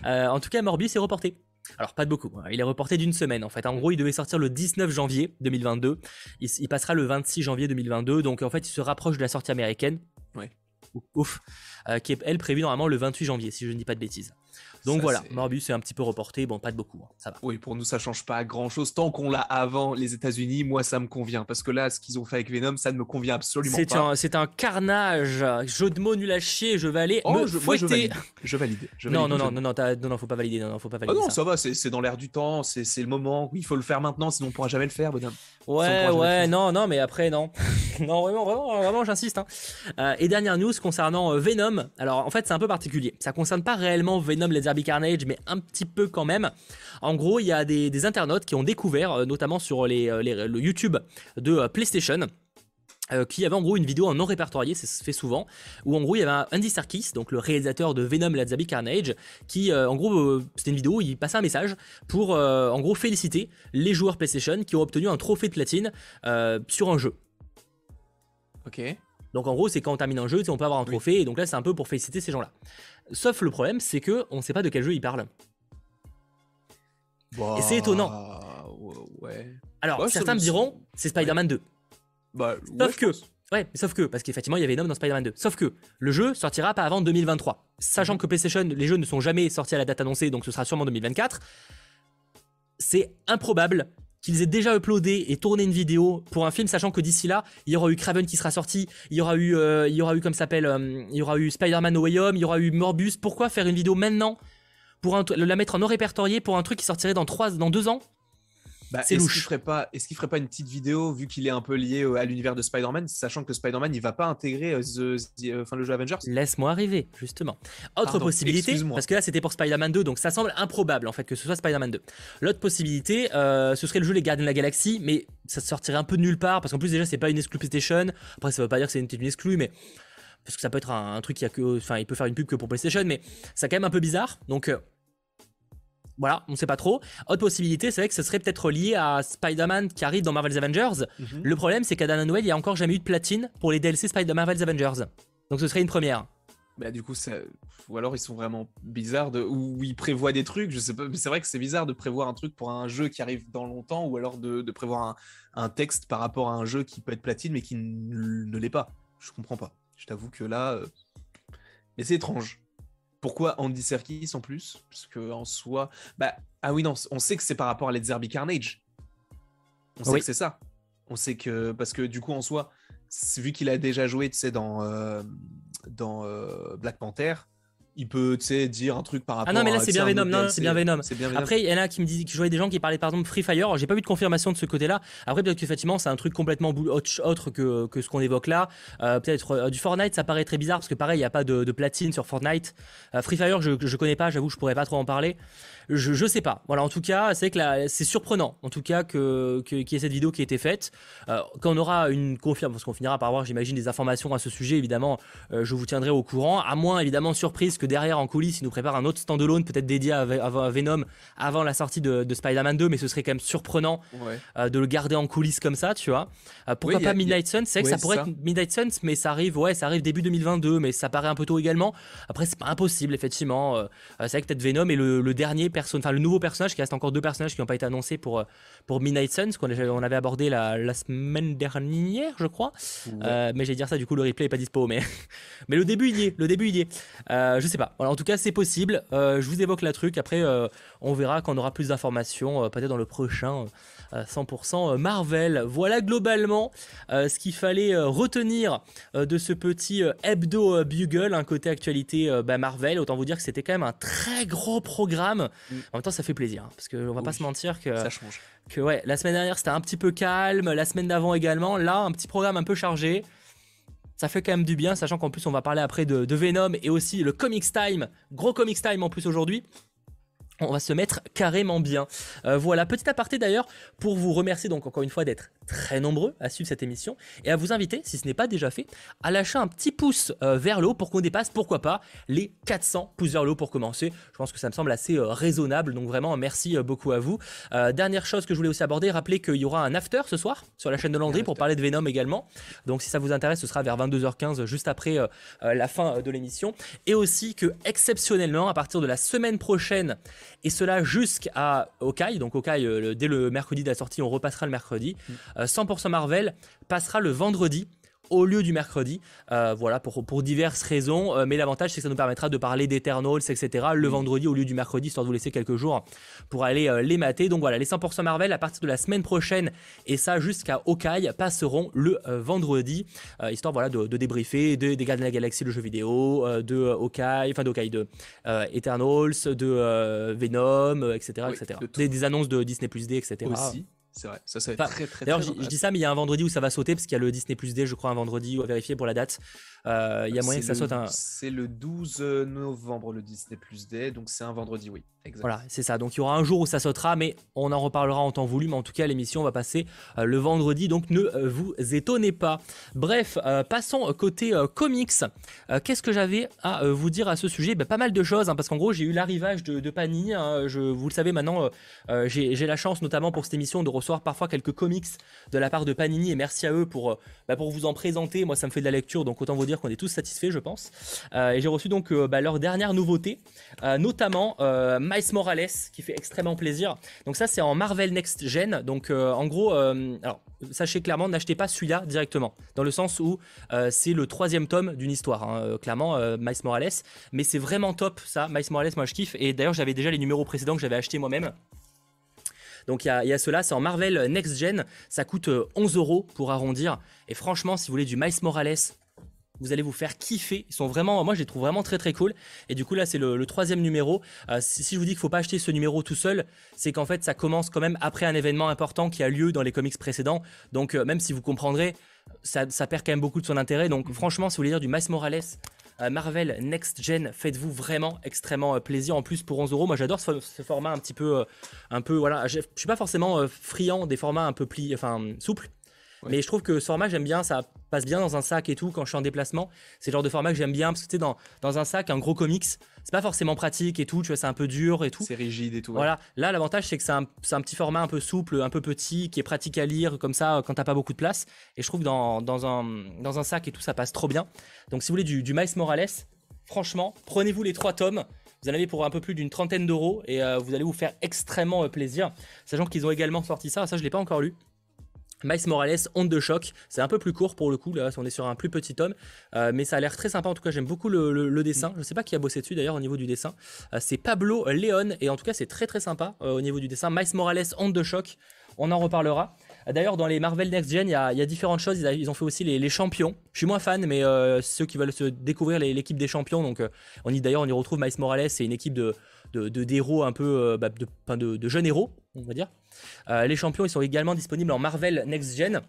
Euh, en tout cas, Morbius est reporté. Alors pas de beaucoup, hein. il est reporté d'une semaine en fait. En gros, il devait sortir le 19 janvier 2022, il, passera le 26 janvier 2022, donc en fait il se rapproche de la sortie américaine. Ouais. Ouf. qui est elle prévue normalement le 28 janvier, si je ne dis pas de bêtises. Donc voilà, Morbius est un petit peu reporté, bon, pas de beaucoup, hein, ça va. Oui, pour nous, ça change pas grand chose. Tant qu'on l'a avant les États-Unis, moi, ça me convient. Parce que là, ce qu'ils ont fait avec Venom, ça ne me convient absolument pas. C'est un carnage, jeu de mots nul à chier, je vais aller oh, me je, moi, je valide. Je valide. non, non, non, non, non, non, non, faut pas valider, non, non faut pas valider. Ah non, ça, va, c'est dans l'air du temps, c'est le moment. Oui, il faut le faire maintenant, sinon on pourra jamais le faire, bonhomme. Ouais, ouais, non, non, mais après, non. non, vraiment, vraiment, vraiment, j'insiste. Hein. Euh, et dernière news concernant euh, Venom. Alors, en fait, c'est un peu particulier. Ça concerne pas réellement Venom, les Carnage, mais un petit peu quand même. En gros, il y a des, internautes qui ont découvert, euh, notamment sur les, le YouTube de PlayStation, qui avait en gros une vidéo en non répertorié, ça se fait souvent, où en gros il y avait Andy Serkis, donc le réalisateur de Venom Zabi Carnage, qui en gros c'était une vidéo, il passait un message pour en gros féliciter les joueurs PlayStation qui ont obtenu un trophée de platine sur un jeu. Ok. Donc en gros, c'est quand on termine un jeu, on peut avoir un trophée, et donc là, c'est un peu pour féliciter ces gens-là. Sauf le problème, c'est que on ne sait pas de quel jeu ils parlent. et c'est étonnant. Ouais. Alors, certains me diront, c'est Spider-Man 2. Bah, sauf que, ouais, sauf que, parce qu'effectivement, il y avait Venom dans Spider-Man 2. Sauf que le jeu sortira pas avant 2023. Sachant mhm. que PlayStation, les jeux ne sont jamais sortis à la date annoncée, donc ce sera sûrement 2024. C'est improbable qu'ils aient déjà uploadé et tourné une vidéo pour un film, sachant que d'ici là, il y aura eu Craven qui sera sorti, il y aura eu, euh, il comme s'appelle, euh, il y aura eu Spider-Man No Way il y aura eu Morbus. Pourquoi faire une vidéo maintenant pour la mettre en non répertorié pour un truc qui sortirait dans trois, dans deux ans? Bah, c'est louche. Ferait pas, est-ce qu'il ferait pas une petite vidéo vu qu'il est un peu lié à l'univers de Spider-Man, sachant que Spider-Man il va pas intégrer euh, euh, le jeu Avengers? Laisse-moi arriver, justement. Autre possibilité, parce que là c'était pour Spider-Man 2, donc ça semble improbable en fait que ce soit Spider-Man 2. L'autre possibilité, euh, ce serait le jeu Les Gardiens de la Galaxie, mais ça sortirait un peu de nulle part, parce qu'en plus déjà c'est pas une exclu PlayStation. Après ça veut pas dire que c'est une, une exclu, mais parce que ça peut être un, truc qui a que, enfin il peut faire une pub que pour PlayStation, mais c'est quand même un peu bizarre. Donc voilà, on sait pas trop. Autre possibilité, c'est vrai que ce serait peut-être lié à Spider-Man qui arrive dans Marvel's Avengers. Mhm. Le problème, c'est qu'à Dan Noël, il y a encore jamais eu de platine pour les DLC Spider Marvel's Avengers. Donc ce serait une première. Bah du coup, ou alors ils sont vraiment bizarres de... ou ils prévoient des trucs, je sais pas, mais c'est vrai que c'est bizarre de prévoir un truc pour un jeu qui arrive dans longtemps, ou alors de, prévoir un, texte par rapport à un jeu qui peut être platine mais qui ne, l'est pas. Je comprends pas. Je t'avoue que là, euh, mais c'est étrange. Pourquoi Andy Serkis en plus? Parce que en soi, bah ah oui non, on sait que c'est par rapport à Let's Derby Carnage. On sait que c'est ça. On sait que parce que du coup en soi, vu qu'il a déjà joué, tu sais, dans euh, dans euh, Black Panther, il peut dire un truc par rapport à Ah non mais là c'est bien Venom, non, c'est bien Venom. Après il y en a qui me disent que je voyais des gens qui parlaient par exemple Free Fire, j'ai pas vu de confirmation de ce côté-là. Après peut-être qu'effectivement c'est un truc complètement autre que, que ce qu'on évoque là. Euh, peut-être euh, du Fortnite ça paraît très bizarre parce que pareil il y a pas de, platine sur Fortnite. Euh, Free Fire je je connais pas, j'avoue je pourrais pas trop en parler. Je, je sais pas. Voilà en tout cas c'est que c'est surprenant en tout cas que qu'il y ait cette vidéo qui a été faite. quand on aura une confirmation, parce qu'on finira par avoir j'imagine des informations à ce sujet évidemment, je vous tiendrai au courant. À moins évidemment surprise que derrière en coulisses, il nous prépare un autre standalone peut-être dédié à, Venom avant la sortie de, Spider-Man 2, mais ce serait quand même surprenant euh, de le garder en coulisses comme ça, tu vois. Euh, pourquoi pas Midnight Suns? C'est vrai que ça pourrait être Midnight Suns, mais ça arrive, ouais, ça arrive début 2022, mais ça paraît un peu tôt également. Après, c'est pas impossible, effectivement. Euh, c'est vrai que peut-être Venom est le, dernier enfin le nouveau personnage, qui reste encore deux personnages qui n'ont pas été annoncés pour, pour Midnight Suns, qu'on on avait abordé la, semaine dernière, je crois. mais j'allais dire ça, du coup, le replay est pas dispo, mais, mais le début il y est, le début il y est. je sais sais pas. en tout cas, c'est possible. je vous évoque la truc. Après, on verra quand on aura plus d'informations, peut-être dans le prochain 100% Marvel. Voilà globalement ce qu'il fallait retenir de ce petit hebdo bugle, un côté actualité bah, Marvel. Autant vous dire que c'était quand même un très gros programme. Mm. En même temps, ça fait plaisir hein, parce qu'on va pas se mentir que ça change. Que ouais, la semaine dernière c'était un petit peu calme, la semaine d'avant également. Là, un petit programme un peu chargé ça fait quand même du bien, sachant qu'en plus on va parler après de, de, Venom et aussi le Comics Time, gros Comics Time en plus aujourd'hui on va se mettre carrément bien. Euh, voilà, petit aparté d'ailleurs, pour vous remercier donc encore une fois d'être très nombreux à suivre cette émission et à vous inviter, si ce n'est pas déjà fait, à lâcher un petit pouce euh, vers le haut pour qu'on dépasse, pourquoi pas, les 400 pouces vers le haut pour commencer. Je pense que ça me semble assez euh, raisonnable, donc vraiment merci beaucoup à vous. dernière chose que je voulais aussi aborder, rappelez qu'il y aura un after ce soir sur la chaîne de Landry pour parler de Venom également. Donc si ça vous intéresse, ce sera vers 22h15 juste après la fin de l'émission. Et aussi que exceptionnellement, à partir de la semaine prochaine, et cela jusqu'à Okai. Donc Okai, euh, dès le mercredi de la sortie, on repassera le mercredi. 100% mm. euh, Marvel passera le vendredi au lieu du mercredi. Euh, voilà, pour, pour diverses raisons. Euh, mais l'avantage, c'est que ça nous permettra de parler d'Eternals, etc. le vendredi au lieu du mercredi, histoire de vous laisser quelques jours pour aller euh, les mater. Donc voilà, les 100% Marvel, à partir de la semaine prochaine, et ça jusqu'à Hawkeye, passeront le vendredi, histoire voilà, de, débriefer de, des Gardiens de la Galaxie, le jeu vidéo, de Hawkeye, enfin d'Hawkeye, de Eternals, de Venom, etc. etc. Des, des, annonces de Disney Plus D, etc. Aussi. C'est vrai, ça, ça va être très, très, D'ailleurs, je dis ça, mais il y a un vendredi où ça va sauter, parce qu'il y a le Disney Plus D, je crois, un vendredi, à vérifier pour la date. Euh, il y a moyen que ça saute un. C'est le 12 novembre, le Disney Plus Day, donc c'est un vendredi, oui. Voilà, c'est ça. Donc il y aura un jour où ça sautera, mais on en reparlera en temps voulu. Mais en tout cas, l'émission va passer euh, le vendredi, donc ne euh, vous étonnez pas. Bref, passons côté comics. Qu'est-ce que j'avais à vous dire à ce sujet? Ben, Pas mal de choses, hein, parce qu'en gros, j'ai eu l'arrivage de, de Panini. Hein. je, vous le savez maintenant, j'ai la chance, notamment pour cette émission, de recevoir parfois quelques comics de la part de Panini, et merci à eux pour, ben, pour vous en présenter. Moi, ça me fait de la lecture, donc autant vous dire qu'on est tous satisfaits, je pense. Euh, et j'ai reçu donc euh, bah, leur dernière nouveauté, euh, notamment Miles Morales, qui fait extrêmement plaisir. Donc ça, c'est en Marvel Next Gen. Donc en gros, alors sachez clairement, n'achetez pas celui-là directement, dans le sens où c'est le troisième tome d'une histoire, hein, clairement, Miles Morales. Mais c'est vraiment top, ça, Miles Morales, moi je kiffe. Et d'ailleurs, j'avais déjà les numéros précédents que j'avais acheté moi-même. Donc il y, a, cela, c'est en Marvel Next Gen, ça coûte 11 euros pour arrondir. Et franchement, si vous voulez du Miles Morales, vous allez vous faire kiffer. Ils sont vraiment, moi je les trouve vraiment très très cool. Et du coup là c'est le, troisième numéro. Euh, si, je vous dis qu'il faut pas acheter ce numéro tout seul, c'est qu'en fait ça commence quand même après un événement important qui a lieu dans les comics précédents. Donc euh, même si vous comprendrez, ça, perd quand même beaucoup de son intérêt. Donc franchement si vous voulez dire du Miles Morales, euh, Marvel Next Gen, faites-vous vraiment extrêmement plaisir. En plus pour 11 euros, moi j'adore ce, format un petit peu, un peu voilà. Je, suis pas forcément friand des formats un peu pli, enfin souples. Mais je trouve que ce format, j'aime bien, ça passe bien dans un sac et tout quand je suis en déplacement. C'est le genre de format que j'aime bien parce que tu sais, dans, dans un sac, un gros comics, c'est pas forcément pratique et tout, tu vois, c'est un peu dur et tout. C'est rigide et tout. Voilà. Là, l'avantage, c'est que c'est un, un, petit format un peu souple, un peu petit, qui est pratique à lire comme ça quand t'as pas beaucoup de place. Et je trouve que dans, dans, un, dans un sac et tout, ça passe trop bien. Donc, si vous voulez du, du Miles Morales, franchement, prenez-vous les trois tomes. Vous en avez pour un peu plus d'une trentaine d'euros et euh, vous allez vous faire extrêmement euh, plaisir. Sachant qu'ils ont également sorti ça, ça je l'ai pas encore lu. Miles Morales, Honte de choc, c'est un peu plus court pour le coup, là on est sur un plus petit tome, euh, mais ça a l'air très sympa, en tout cas j'aime beaucoup le, dessin, je ne sais pas qui a bossé dessus d'ailleurs au niveau du dessin, euh, c'est Pablo Leon, et en tout cas c'est très très sympa euh, au niveau du dessin, Miles Morales, Honte de choc, on en reparlera. D'ailleurs, dans les Marvel Next Gen, il y, a, différentes choses. Ils, ont fait aussi les, champions. Je suis moins fan, mais ceux qui veulent se découvrir l'équipe des champions. Donc, on y d'ailleurs, on y retrouve Miles Morales. C'est une équipe de, de, héros un peu, bah, de, de, jeunes héros, on va dire. Euh, les champions, ils sont également disponibles en Marvel Next Gen.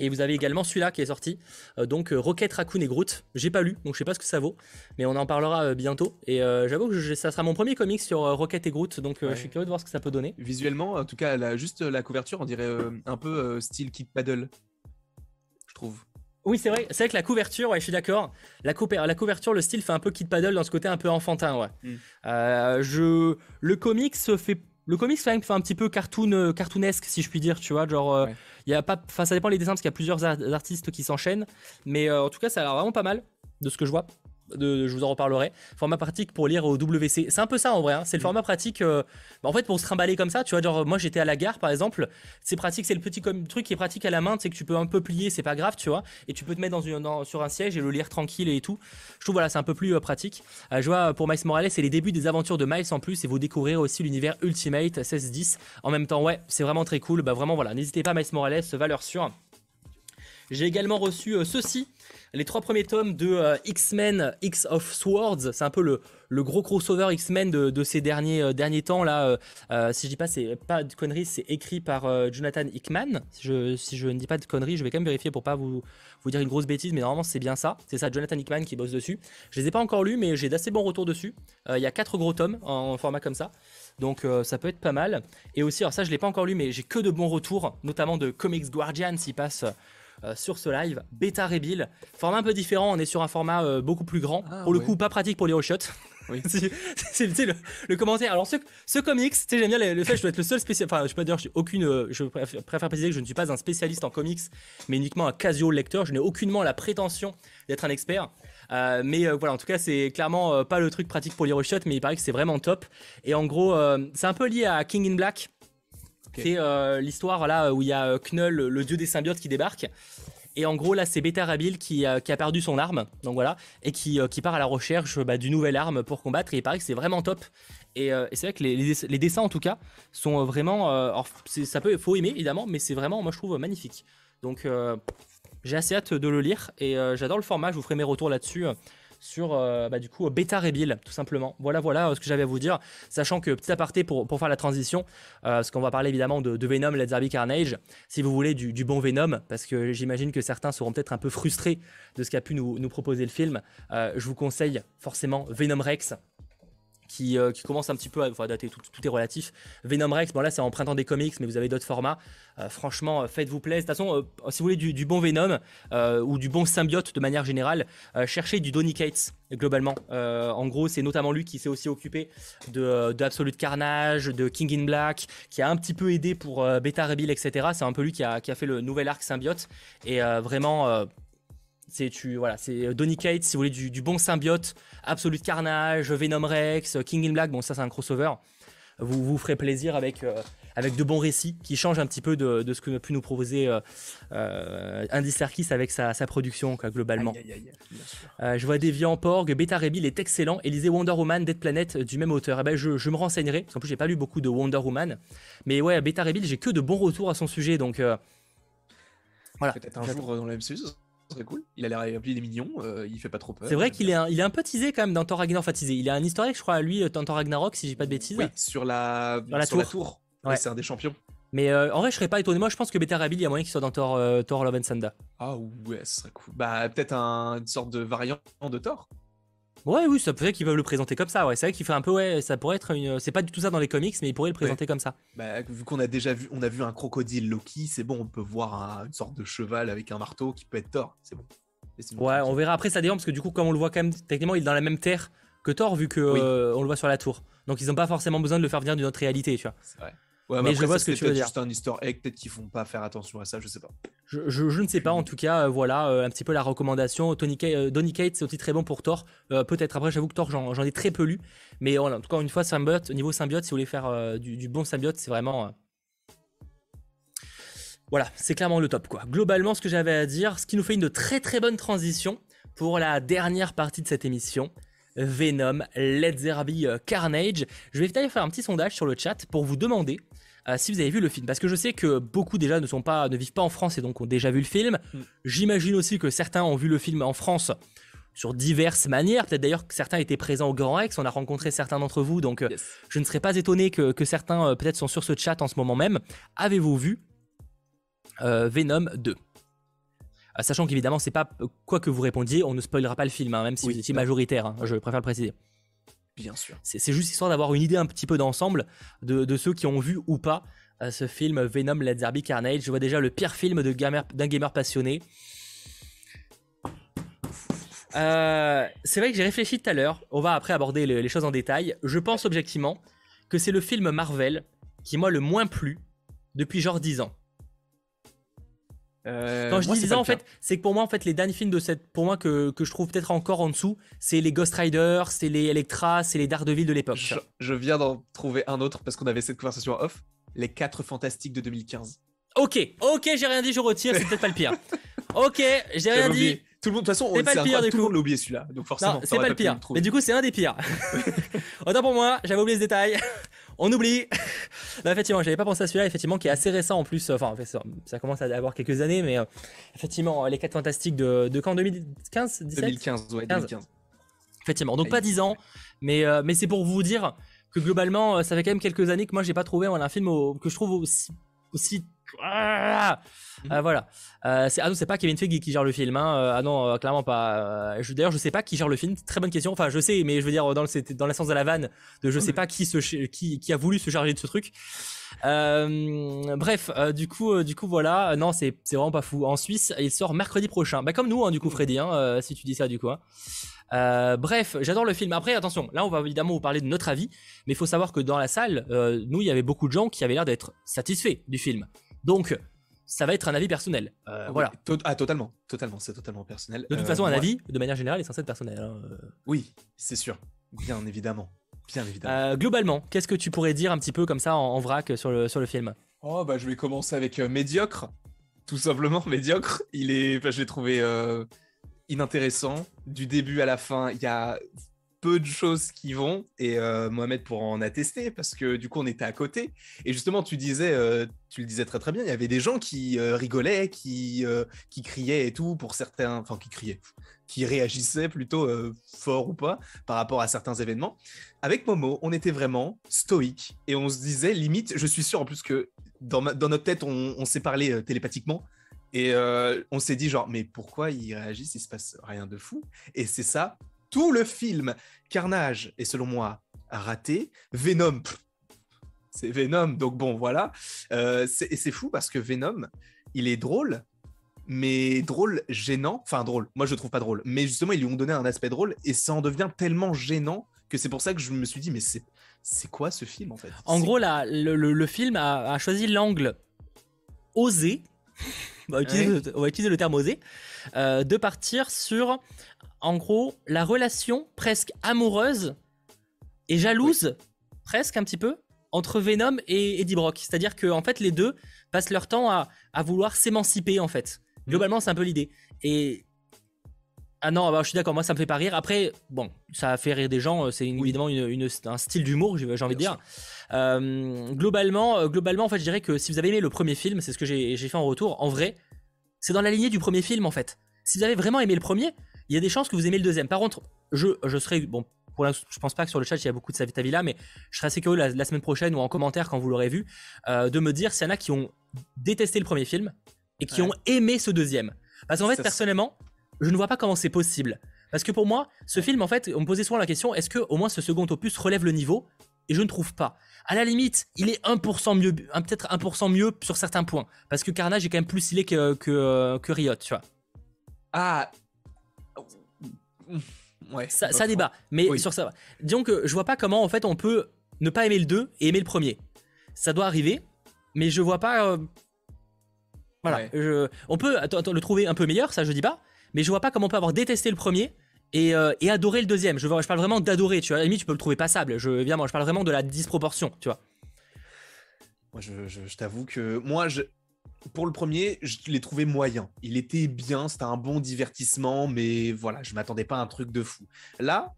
Et vous avez également celui-là qui est sorti, euh, donc euh, Rocket Raccoon et Groot. J'ai pas lu, donc je sais pas ce que ça vaut, mais on en parlera bientôt. Et j'avoue que ça sera mon premier comic sur Rocket et Groot, donc je suis curieux de voir ce que ça peut donner. Visuellement, en tout cas, juste la couverture, on dirait un peu style Kid Paddle, je trouve. Oui, c'est vrai, c'est vrai que la couverture, ouais, je suis d'accord. La, la, couverture, le style fait un peu Kid Paddle dans ce côté un peu enfantin, ouais. Hmm. je... Le comic se fait le comics fait un petit peu cartoon, euh, cartoonesque, si je puis dire, tu vois. Genre, euh, il y a pas, ça dépend les dessins parce qu'il y a plusieurs artistes qui s'enchaînent. Mais euh, en tout cas, ça a l'air vraiment pas mal de ce que je vois. Je vous en reparlerai. Format pratique pour lire au WC. C'est un peu ça en vrai. Hein. C'est le mm. format pratique. Euh, bah, en fait, pour se trimballer comme ça, tu vois, genre moi j'étais à la gare par exemple. C'est pratique, c'est le petit truc qui est pratique à la main, c'est que tu peux un peu plier, c'est pas grave, tu vois. Et tu peux te mettre dans une, sur un siège et le lire tranquille et tout. Je trouve voilà, c'est un peu plus euh, pratique. Euh, je vois pour Miles Morales, c'est les débuts des aventures de Miles en plus et vous découvrir aussi l'univers Ultimate 1610. En même temps, ouais, c'est vraiment très cool. Bah vraiment voilà, n'hésitez pas Miles Morales, valeur sûre. J'ai également reçu ceci les trois premiers tomes de euh, X-Men X of Swords. C'est un peu le, le gros crossover X-Men de, ces derniers, euh, derniers temps. Là, euh, si je dis pas, c'est pas de conneries, c'est écrit par Jonathan Hickman. Si je, ne dis pas de conneries, je vais quand même vérifier pour pas vous, vous dire une grosse bêtise, mais normalement c'est bien ça. C'est ça, Jonathan Hickman qui bosse dessus. Je les ai pas encore lus, mais j'ai d'assez bons retours dessus. Il y a quatre gros tomes en, format comme ça. Donc ça peut être pas mal. Et aussi, alors ça je l'ai pas encore lu, mais j'ai que de bons retours, notamment de Comics Guardian s'y passe euh, sur ce live. Beta Rebuild, format un peu différent, on est sur un format euh, beaucoup plus grand. Ah, pour le coup, pas pratique pour les shots. Oui. c'est le, le, commentaire. Alors, ce, ce comics, tu sais, j'aime bien le, fait je dois être le seul spécialiste. Enfin, je peux dire, aucune. Euh, je préfère, préciser que je ne suis pas un spécialiste en comics, mais uniquement un casio lecteur. Je n'ai aucunement la prétention d'être un expert. mais voilà, en tout cas, c'est clairement pas le truc pratique pour les shots, mais il paraît que c'est vraiment top. Et en gros, c'est un peu lié à King in Black. C'est euh, l'histoire là où il y a euh, Knull, le dieu des symbiotes, qui débarque. Et en gros, là, c'est Beta Rabil qui, euh, qui, a perdu son arme, donc voilà, et qui, qui part à la recherche bah, d'une nouvelle arme pour combattre. Et il paraît que c'est vraiment top. Et, c'est vrai que les, les, dessins, en tout cas, sont vraiment. alors, ça peut, faut aimer évidemment, mais c'est vraiment, moi, je trouve magnifique. Donc, j'ai assez hâte de le lire et j'adore le format. Je vous ferai mes retours là-dessus sur euh, bah, du coup Beta Rebuild tout simplement. Voilà voilà euh, ce que j'avais à vous dire, sachant que petit aparté pour, pour faire la transition, euh, parce qu'on va parler évidemment de, Venom, Let's Derby Carnage, si vous voulez du, bon Venom, parce que j'imagine que certains seront peut-être un peu frustrés de ce qu'a pu nous, proposer le film, je vous conseille forcément Venom Rex, euh, qui, commence un petit peu à dater, tout, est relatif. Venom Rex, bon là c'est en printemps des comics, mais vous avez d'autres formats. Euh, franchement, euh, faites-vous plaisir. De toute façon, si vous voulez du, bon Venom ou du bon symbiote de manière générale, cherchez du Donny Cates globalement. en gros, c'est notamment lui qui s'est aussi occupé de, Absolute Carnage, de King in Black, qui a un petit peu aidé pour Beta Rebuild, etc. C'est un peu lui qui a, qui a, fait le nouvel arc symbiote. Et vraiment c'est tu voilà, c'est euh, Donny Cates si vous voulez du, bon symbiote, Absolute Carnage, Venom Rex, King in Black. Bon, ça c'est un crossover. Vous vous ferez plaisir avec euh, avec de bons récits qui changent un petit peu de, de ce que pu nous proposer euh, Andy Serkis avec sa, sa production quoi, globalement. je vois Deviant Porg, Beta Rebuild est excellent. Élisée Wonder Woman, Dead Planet du même auteur. Eh ben, je, je, me renseignerai parce qu'en plus j'ai pas lu beaucoup de Wonder Woman, mais ouais Beta Rebuild j'ai que de bons retours à son sujet donc. voilà. Peut-être un jour dans la MCU, serait cool. Il a l'air il est mignon, euh, il fait pas trop peur. C'est vrai qu'il est, un, il est un peu teasé quand même dans Thor Ragnarok. Enfin, teasé. Il a un historique, je crois, à lui, dans Thor Ragnarok, si j'ai pas de bêtises. Oui, sur la, sur la tour. Ouais. c'est un des champions. Mais euh, en vrai, je serais pas étonné. Moi, je pense que Beta Rabil, il y a moyen qu'il soit dans Thor, euh, Thor Love and Thunder. Ah ouais, ce serait cool. Bah, peut-être un, une sorte de variant de Thor. Ouais, oui, ça peut être qu'ils veulent le présenter comme ça. Ouais, c'est vrai qu'il fait un peu, ouais, ça pourrait être une. C'est pas du tout ça dans les comics, mais ils pourraient le présenter comme ça. Bah, vu qu'on a déjà vu, on a vu un crocodile Loki, c'est bon, on peut voir une sorte de cheval avec un marteau qui peut être Thor. C'est bon. Ouais, on verra après ça dépend parce que du coup, comme on le voit quand même, techniquement, il est dans la même terre que Thor vu que euh, on le voit sur la tour. Donc ils n'ont pas forcément besoin de le faire venir d'une autre réalité, tu vois. C'est vrai. Ouais, mais, je vois ce que tu veux dire. juste un easter egg, peut-être qu'ils font pas faire attention à ça, je sais pas. Je, je, ne sais pas, en tout cas, euh, voilà euh, un petit peu la recommandation. Tony Donny Kate, c'est aussi très bon pour Thor. peut-être après, j'avoue que Thor, j'en ai très peu lu. Mais en tout cas, une fois, symbiote, au niveau symbiote, si vous voulez faire du, du, bon symbiote, c'est vraiment voilà, c'est clairement le top quoi. Globalement, ce que j'avais à dire, ce qui nous fait une très très bonne transition pour la dernière partie de cette émission. Venom, Let's euh, Carnage. Je vais peut-être faire un petit sondage sur le chat pour vous demander euh, si vous avez vu le film, parce que je sais que beaucoup déjà ne sont pas, ne vivent pas en France et donc ont déjà vu le film. Mm. J'imagine aussi que certains ont vu le film en France sur diverses manières. Peut-être d'ailleurs que certains étaient présents au Grand Rex. On a rencontré certains d'entre vous, donc euh, je ne serais pas étonné que, que certains peut-être sont sur ce chat en ce moment même. Avez-vous vu euh, Venom 2. Euh, sachant qu'évidemment, c'est pas quoi que vous répondiez, on ne spoilera pas le film, hein, même si vous étiez majoritaire, hein, je préfère le préciser. Bien sûr. C'est juste histoire d'avoir une idée un petit peu d'ensemble de, ceux qui ont vu ou pas euh, ce film Venom Let's Derby Carnage. Je vois déjà le pire film d'un gamer, gamer, passionné. c'est vrai que j'ai réfléchi tout à l'heure. On va après aborder les choses en détail. Je pense objectivement que c'est le film Marvel qui m'a le moins plu depuis genre 10 ans. Euh, Quand je moi, dis c'est 10 pas ans, en fait, c'est que pour moi, en fait, les derniers films de cette, pour moi que, que je trouve peut-être encore en dessous, c'est les Ghost Rider, c'est les Electra, c'est les Daredevil de l'époque. Je, je viens d'en trouver un autre parce qu'on avait cette conversation en off. Les 4 fantastiques de 2015. Ok, ok, j'ai rien dit, je retire, c'est peut-être pas le pire. Ok, j'ai rien oublié. dit. Tout le monde, de toute façon, C'est on- pas le c'est pire, du tout le coup. monde l'a oublié celui-là. Donc forcément, c'est t'aurais pas le pire. Mais du coup, c'est un des pires. Autant pour moi, j'avais oublié ce détail. On oublie. Non, effectivement, j'avais pas pensé à celui-là, effectivement, qui est assez récent en plus. Enfin, en fait, ça, commence à avoir quelques années, mais euh, effectivement, les 4 fantastiques de, de quand? 2015 17 2015, ouais, 15. 2015. Effectivement, donc pas 10 ans, mais, euh, mais c'est pour vous dire que globalement, euh, ça fait quand même quelques années que moi j'ai pas trouvé voilà, un film au- que je trouve aussi. aussi Ah Mhm. Euh, voilà. Euh, c'est- ah non, c'est pas Kevin Feige qui gère le film. Hein. Euh, Ah non, euh, clairement pas. Euh, je- D'ailleurs, je sais pas qui gère le film. Très bonne question. Enfin, je sais, mais je veux dire dans le, c'était dans sens de la vanne, de je sais pas qui, se, ch- qui, qui a voulu se charger de ce truc. Bref, du coup, du coup, voilà. Non, c'est c'est vraiment pas fou. En Suisse, il sort mercredi prochain. Bah comme nous, hein, du coup, Freddy, hein, si tu dis ça, du coup. hein. Euh, bref, j'adore le film. Après, attention, là, on va évidemment vous parler de notre avis, mais il faut savoir que dans la salle, euh, nous, il y avait beaucoup de gens qui avaient l'air d'être satisfaits du film. Donc, ça va être un avis personnel. Euh, Oui, voilà. to- ah, totalement. Totalement, c'est totalement personnel. De toute Euh, façon, un avis, de manière générale, est censé être personnel. hein. Oui, c'est sûr. Bien évidemment. Bien évidemment. Euh, globalement, qu'est-ce que tu pourrais dire un petit peu comme ça en, en vrac sur le, sur le film? Oh, bah, je vais commencer avec euh, médiocre. Tout simplement, médiocre. Il est, enfin, je l'ai trouvé euh, inintéressant. Du début à la fin, il y a peu de choses qui vont. Et euh, Mohamed pourra en attester parce que du coup, on était à côté. Et justement, tu disais, euh, tu le disais très très bien, il y avait des gens qui euh, rigolaient, qui, qui criaient et tout pour certains. Enfin, qui criaient. Qui réagissaient plutôt fort ou pas par rapport à certains événements. Avec Momo, on était vraiment stoïque et on se disait limite, je suis sûr en plus que dans, dans notre tête, on, s'est parlé télépathiquement et on s'est dit genre, mais pourquoi ils réagissent? Il se passe rien de fou. Et c'est ça, tout le film. Carnage est selon moi raté. Venom, c'est Venom, donc bon, voilà. Euh, c'est- et c'est fou parce que Venom, il est drôle, mais drôle gênant. Enfin, drôle. Moi, je le trouve pas drôle. Mais justement, ils lui ont donné un aspect drôle et ça en devient tellement gênant que c'est pour ça que je me suis dit, mais c'est c'est quoi ce film en fait? En gros, la- le, le- le film a, a choisi l'angle osé, on va utiliser, Ouais. le, on va utiliser le terme osé, euh, de partir sur, en gros, la relation presque amoureuse et jalouse, presque un petit peu, entre Venom et Eddie Brock. C'est-à-dire que en fait, les deux passent leur temps à, à vouloir s'émanciper, en fait. Globalement, c'est un peu l'idée. Et. Ah non, bah, je suis d'accord, moi ça me fait pas rire. Après, bon, ça a fait rire des gens, euh, c'est Oui. évidemment une- une- un style d'humour, j'ai envie de Bien dire. Euh, globalement, euh, globalement, en fait, je dirais que si vous avez aimé le premier film, c'est ce que j'ai fait en retour. En vrai, c'est dans la lignée du premier film, en fait. Si vous avez vraiment aimé le premier, il y a des chances que vous aimez le deuxième. Par contre, je, je serais bon. Pour je pense pas que sur le chat il y a beaucoup de cet avis-là, mais je serais assez curieux la, la semaine prochaine ou en commentaire quand vous l'aurez vu, euh, de me dire s'il y en a qui ont détesté le premier film et qui Ouais. ont aimé ce deuxième. Parce qu'en fait, personnellement, je ne vois pas comment c'est possible. Parce que pour moi, ce film, en fait, on me posait souvent la question est-ce que au moins ce second opus relève le niveau? Et je ne trouve pas. À la limite, il est 1% mieux, peut-être 1% mieux sur certains points. Parce que Carnage est quand même plus stylé que, que, que Riot, tu vois. Ah. Ouais. Ça, débat. Mais Oui. sur ça, disons que je vois pas comment en fait on peut ne pas aimer le 2 et aimer le premier. Ça doit arriver, mais je vois pas. euh, Voilà. Ouais. je- On peut attends, attends, le trouver un peu meilleur, ça je dis pas, mais je vois pas comment on peut avoir détesté le premier. Et, euh, et adorer le deuxième. Je, parle vraiment d'adorer, tu vois. À la limite, tu peux le trouver passable. Je, évidemment, je parle vraiment de la disproportion, tu vois. Moi, je, je- je t'avoue que moi, je, pour le premier, je l'ai trouvé moyen. Il était bien, c'était un bon divertissement, mais voilà, je m'attendais pas à un truc de fou. Là,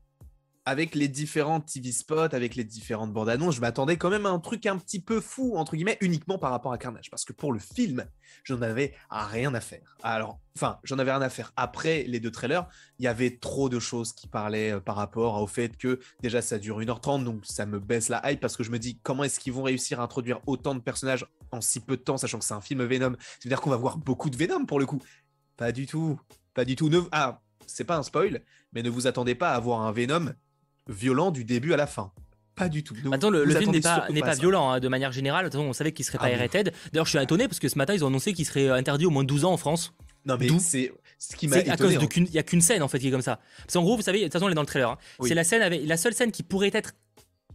avec les différents TV spots, avec les différentes bandes annonces, je m'attendais quand même à un truc un petit peu fou, entre guillemets, uniquement par rapport à Carnage. Parce que pour le film, j'en avais rien à faire. Alors, enfin, j'en avais rien à faire. Après les deux trailers, il y avait trop de choses qui parlaient euh, par rapport au fait que déjà ça dure 1h30, donc ça me baisse la hype parce que je me dis comment est-ce qu'ils vont réussir à introduire autant de personnages en si peu de temps, sachant que c'est un film Venom? C'est-à-dire qu'on va voir beaucoup de Venom pour le coup. Pas du tout. Pas du tout. Ah, c'est pas un spoil, mais ne vous attendez pas à voir un Venom violent du début à la fin. Pas du tout. Attends, le, film n'est pas, pas violent hein, de manière générale. Façon, on savait qu'il serait pas Ah bon. R-rated. D'ailleurs, je suis étonné parce que ce matin, ils ont annoncé qu'il serait interdit au moins de 12 ans en France. Non, mais c'est ce qui m'a à cause de hein. qu'une, il y a qu'une scène en fait qui est comme ça. Parce qu'en gros, vous savez, de toute façon, elle est dans le trailer. hein. Oui. C'est la scène avec la seule scène qui pourrait être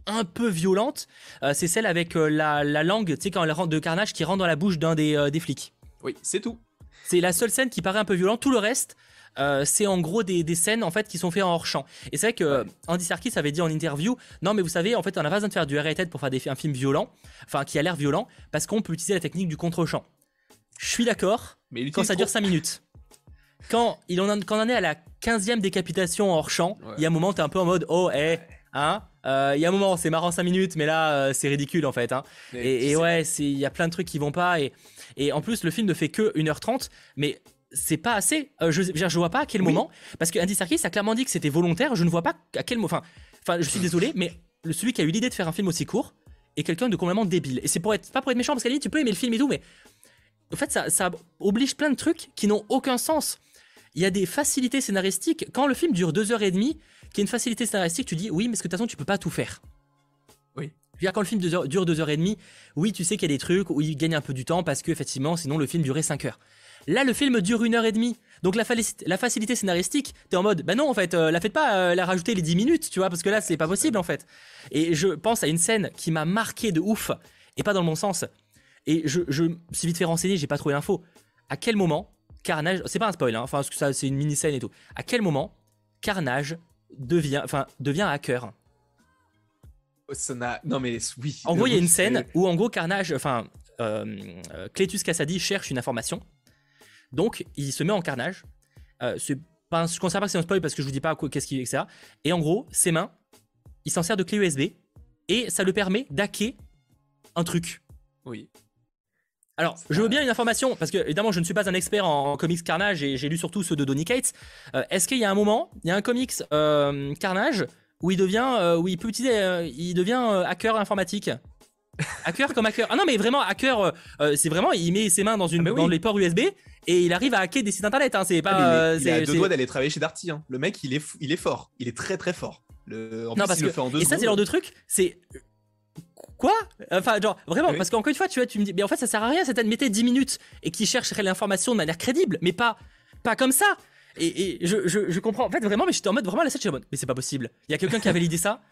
un peu violente, euh, c'est celle avec euh, la, la langue, tu sais, quand elle rentre de carnage qui rentre dans la bouche d'un des, euh, des flics. Oui, c'est tout. C'est la seule scène qui paraît un peu violente. Tout le reste, euh, c'est en gros des, scènes en fait qui sont faites en hors champ. Et c'est vrai que Andy Serkis avait dit en interview, non mais vous savez, en fait, on n'a pas besoin de faire du R-rated pour faire des, un film violent, enfin qui a l'air violent, parce qu'on peut utiliser la technique du contre-champ. Je suis d'accord, mais quand ça dure 5 minutes. Quand, il en, quand on en est à la 15e décapitation hors champ, il y a un moment, t'es un peu en mode, oh, hé, hein euh, il y a un moment, c'est marrant 5 minutes, mais là, euh, c'est ridicule en fait. Hein. Et, ouais, il y a plein de trucs qui vont pas. Et, et en plus, le film ne fait que 1h30, mais c'est pas assez. Euh, je, je, vois pas à quel moment. Parce que Andy Serkis a clairement dit que c'était volontaire. Je ne vois pas à quel moment. Enfin, enfin, je suis désolé, mais celui qui a eu l'idée de faire un film aussi court est quelqu'un de complètement débile. Et c'est pour être, pas pour être méchant, parce qu'à la limite, tu peux aimer le film et tout, mais en fait, ça, ça oblige plein de trucs qui n'ont aucun sens. Il y a des facilités scénaristiques. Quand le film dure deux heures et demie, qui est une facilité scénaristique, tu dis oui, mais ce que de toute façon, tu peux pas tout faire. Oui. quand le film dure deux heures et demie, oui, tu sais qu'il y a des trucs où il gagne un peu du temps parce que effectivement, sinon le film durait 5 heures. Là, le film dure une heure et demie. Donc la, la facilité scénaristique, t'es en mode, bah non, en fait, euh, la faites pas, euh, la rajouter les 10 minutes, tu vois, parce que là, c'est pas possible, en fait. Et je pense à une scène qui m'a marqué de ouf, et pas dans le bon sens. Et je, je me suis vite fait renseigner, j'ai pas trouvé l'info. À quel moment Carnage, c'est pas un spoil, hein, enfin, parce que ça, c'est une mini scène et tout. À quel moment Carnage devient, enfin, devient hacker? Ça non mais oui. En gros, il y a une scène où en gros Carnage, enfin, euh, Cletus Cassady cherche une information donc, il se met en carnage. Euh, je ne considère pas que c'est un spoil parce que je vous dis pas qu'est-ce qu'il etc. Et en gros, ses mains, il s'en sert de clé USB et ça le permet d'hacker un truc. Oui. Alors, je veux bien une information, parce que évidemment, je ne suis pas un expert en, comics Carnage et j'ai lu surtout ceux de Donny Cates. Euh, est-ce qu'il y a un moment, il y a un comics euh, Carnage où il devient, où il peut utiliser, il devient hacker informatique? Hacker comme hacker. Ah non, mais vraiment, hacker, c'est vraiment, il met ses mains dans, une, ah dans les ports USB et il arrive à hacker des sites internet. Hein, c'est pas. il, a deux doigts d'aller travailler chez Darty. Hein. Le mec, il est, il est fort. Il est très très fort. Le... En non, parce il que... le fait en deux Et ça, c'est genre de truc. C'est quoi? Enfin, genre, vraiment, parce qu'encore une fois, tu vois, tu me dis, mais en fait, ça sert à rien, c'est de mettre 10 minutes et qui chercherait l'information de manière crédible, mais pas, pas comme ça. Et, et je, je, je, comprends, en fait, vraiment, mais j'étais en mode, vraiment, la scène, je suis en mode, mais c'est pas possible. Il y a quelqu'un qui avait l'idée ça.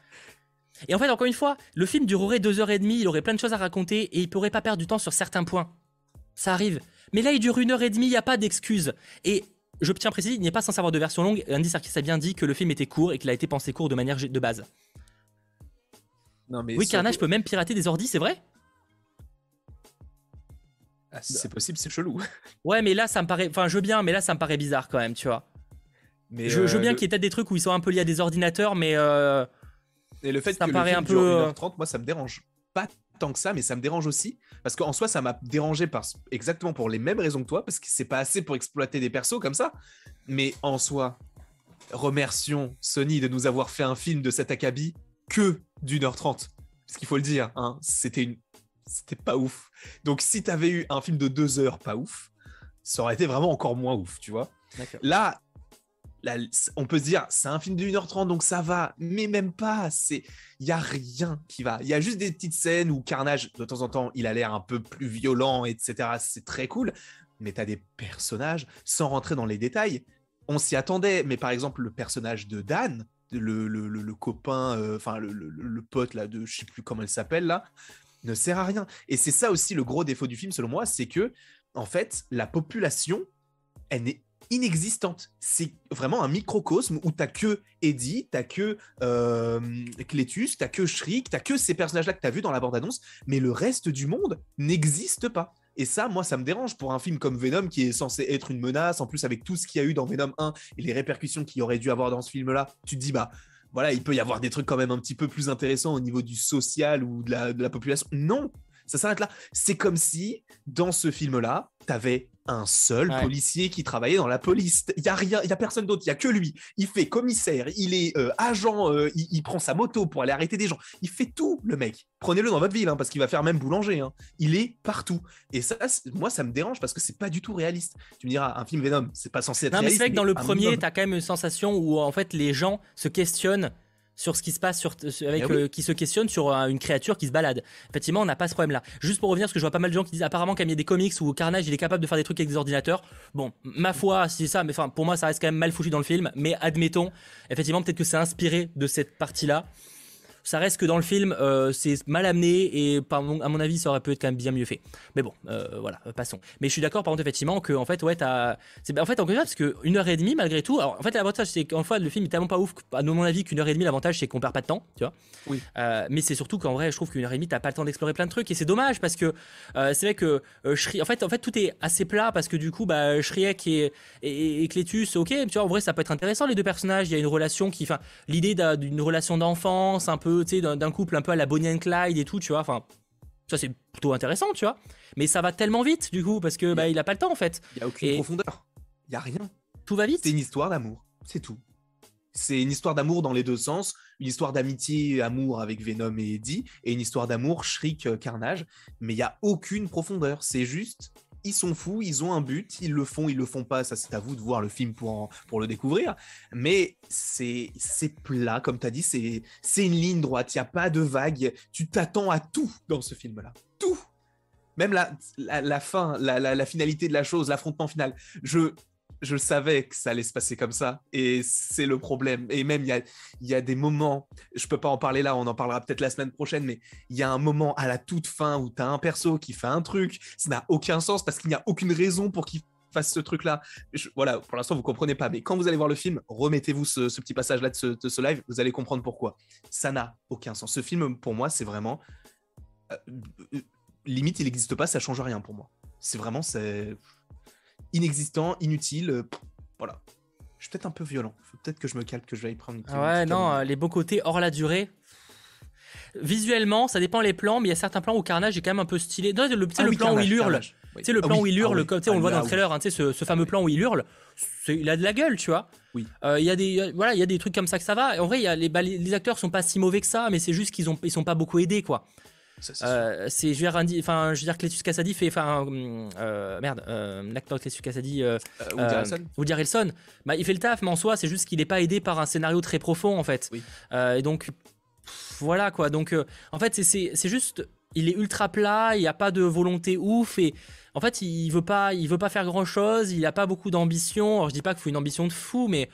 Et en fait, encore une fois, le film durerait deux heures et demie, il aurait plein de choses à raconter et il pourrait pas perdre du temps sur certains points. Ça arrive. Mais là, il dure une heure et demie, il n'y a pas d'excuse. Et je tiens à préciser, il n'est pas sans avoir de version longue. Andy Serkis a bien dit que le film était court et qu'il a été pensé court de manière de base. Non, mais oui, Carnage peut même pirater des ordis, c'est vrai? Ah, si c'est possible, c'est chelou. Ouais, mais là, ça me paraît. Enfin, je veux bien, mais là, ça me paraît bizarre quand même, tu vois. Mais je, veux euh, bien qu'il y ait peut-être des trucs où ils sont un peu liés à des ordinateurs, mais. Euh... Et le fait ça que me paraît le film un peu. Dure 1h30, euh, moi, ça me dérange pas tant que ça, mais ça me dérange aussi. Parce qu'en soi, ça m'a dérangé parce, exactement pour les mêmes raisons que toi, parce que c'est pas assez pour exploiter des persos comme ça. Mais en soi, remercions Sony de nous avoir fait un film de cet acabit que d'une heure trente. Parce qu'il faut le dire, hein, c'était une... c'était pas ouf. Donc si t'avais eu un film de deux heures pas ouf, ça aurait été vraiment encore moins ouf, tu vois. Là, on peut se dire, c'est un film de 1h30, donc ça va, mais même pas. Il y a rien qui va. Il y a juste des petites scènes où Carnage, de temps en temps, il a l'air un peu plus violent, etc. C'est très cool. Mais tu as des personnages, sans rentrer dans les détails. On s'y attendait, mais par exemple, le personnage de Dan, le, copain, euh, enfin, le, pote là, de je sais plus comment elle s'appelle là, ne sert à rien. Et c'est ça aussi le gros défaut du film, selon moi, c'est que, en fait, la population, elle n'est inexistante. C'est vraiment un microcosme où t'as que Eddie, t'as que euh, Cletus, t'as que Shriek, t'as que ces personnages-là que t'as vu dans la bande-annonce, mais le reste du monde n'existe pas. Et ça, moi, ça me dérange pour un film comme Venom qui est censé être une menace, en plus avec tout ce qu'il y a eu dans Venom 1 et les répercussions qu'il aurait dû avoir dans ce film-là, tu te dis, bah voilà, il peut y avoir des trucs quand même un petit peu plus intéressants au niveau du social ou de la, de la population. Non, ça s'arrête là. C'est comme si, dans ce film-là, t'avais un seul policier qui travaillait dans la police. Il y a rien, il y a personne d'autre, il y a que lui. Il fait commissaire, il est euh, agent, euh, il, prend sa moto pour aller arrêter des gens. Il fait tout, le mec. Prenez-le dans votre ville, hein, parce qu'il va faire même boulanger. Hein. Il est partout. Et ça, moi, ça me dérange parce que c'est pas du tout réaliste. Tu me diras, un film Venom, c'est pas censé être non, réaliste. mais c'est vrai que dans le premier, tu as quand même une sensation où en fait les gens se questionnent sur ce qui se passe sur, avec eh euh, qui se questionne sur euh, une créature qui se balade. Effectivement, on n'a pas ce problème-là. Juste pour revenir, parce que je vois pas mal de gens qui disent apparemment qu'il y a des comics où Carnage il est capable de faire des trucs avec des ordinateurs. Bon, ma foi, c'est ça, mais enfin pour moi ça reste quand même mal foutu dans le film. Mais admettons, effectivement, peut-être que c'est inspiré de cette partie-là. Ça reste que dans le film, euh, c'est mal amené et par mon- à mon avis, ça aurait pu être quand même bien mieux fait. Mais bon, euh, voilà, passons. Mais je suis d'accord, par contre, effectivement, que en fait, ouais, t'as. En fait, encore une fois, parce que une heure et demie, malgré tout. Alors, en fait, l'avantage, c'est qu'en fois, le film est tellement pas ouf, à mon avis, qu'une heure et demie, l'avantage, c'est qu'on perd pas de temps, tu vois. Oui. Euh, mais c'est surtout qu'en vrai, je trouve qu'une heure et demie, t'as pas le temps d'explorer plein de trucs et c'est dommage parce que c'est vrai que Shri- en fait, en fait, tout est assez plat parce que du coup, bah, Shrek et, et, et Cletus, ok, tu vois, en vrai, ça peut être intéressant les deux personnages. Il y a une relation qui, enfin, l'idée d'un- d'une relation d'enfance, un peu, tu sais, d'un couple un peu à la Bonnie and Clyde et tout, tu vois, enfin, ça c'est plutôt intéressant, tu vois. Mais ça va tellement vite du coup parce que bah, il a pas le temps en fait. Il y a aucune Et- profondeur. Il y a rien. Tout va vite. C'est une histoire d'amour, c'est tout. C'est une histoire d'amour dans les deux sens, une histoire d'amitié, amour avec Venom et Eddie, et une histoire d'amour Shriek euh, Carnage, mais il y a aucune profondeur. C'est juste, ils sont fous, ils ont un but, ils le font, ils le font pas. Ça, c'est à vous de voir le film pour, pour le découvrir. Mais c'est plat, comme tu as dit, c'est une ligne droite. Il y a pas de vague. Tu t'attends à tout dans ce film-là, tout. Même la, la, la fin, la, la finalité de la chose, l'affrontement final. Je, je savais que ça allait se passer comme ça. Et c'est le problème. Et même, il y a, des moments, je peux pas en parler là, on en parlera peut-être la semaine prochaine, mais il y a un moment à la toute fin où tu as un perso qui fait un truc, ça n'a aucun sens parce qu'il n'y a aucune raison pour qu'il fasse ce truc-là. Voilà, pour l'instant, vous comprenez pas. Mais quand vous allez voir le film, remettez-vous ce, petit passage-là de ce, de ce live, vous allez comprendre pourquoi. Ça n'a aucun sens. Ce film, pour moi, c'est vraiment... euh, euh, limite, il n'existe pas, ça change rien pour moi. C'est vraiment... c'est inexistant, inutile. euh, voilà. Je suis peut-être un peu violent. Faut peut-être que je me calme, que je vais y prendre une Ah ouais, non, euh, les beaux côtés hors la durée. Visuellement, ça dépend les plans, mais il y a certains plans où Carnage est quand même un peu stylé. Non, le, Ah le plan où il hurle. Tu sais, le plan où il hurle, comme tu sais, on le voit dans le trailer, hein, tu sais, ce, ce fameux plan où il hurle, c'est- il a de la gueule, tu vois. Oui. Euh, Il y a des, voilà, il y a des trucs comme ça que ça va. Et en vrai, il y a les, bah, les, les acteurs sont pas si mauvais que ça, mais c'est juste qu'ils ont, ils sont pas beaucoup aidés, quoi. Euh, c'est, je veux dire, Andy- enfin, je veux dire, Cletus Cassady fait, enfin, hum, euh, merde, euh, l'acteur Cletus Cassady, euh, Woody euh, Harrelson Woody Harrelson, bah, il fait le taf, mais en soi, c'est juste qu'il n'est pas aidé par un scénario très profond, en fait. Oui. Euh, et donc, pff, voilà, quoi. Donc, euh, en fait, c'est- juste, il est ultra plat, il n'y a pas de volonté ouf, et en fait, il veut pas, il veut pas faire grand chose, il a pas beaucoup d'ambition. Alors, je dis pas qu'il faut une ambition de fou, mais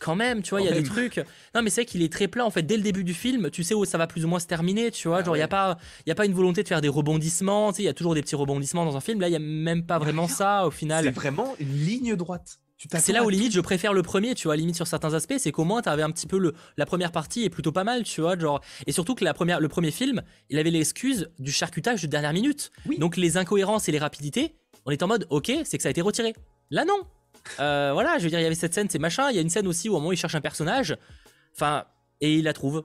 quand même, tu vois, il y a des trucs. Non, mais c'est vrai qu'il est très plat, en fait, dès le début du film, tu sais où ça va plus ou moins se terminer, tu vois. Ah genre, il y a pas, y a pas une volonté de faire des rebondissements, tu sais, il y a toujours des petits rebondissements dans un film. Là, il y a même pas vraiment ça, au C'est final. vraiment une ligne droite. C'est là où limite je préfère le premier, tu vois, limite sur certains aspects, c'est qu'au moins t'avais un petit peu le la première partie est plutôt pas mal, tu vois, genre et surtout que la première le premier film, il avait l'excuse du charcutage de dernière minute. Oui. Donc les incohérences et les rapidités, on est en mode OK, c'est que ça a été retiré. Là non. Euh, voilà, je veux dire il y avait cette scène, c'est machin, il y a une scène aussi où au moment où il cherche un personnage, enfin et il la trouve.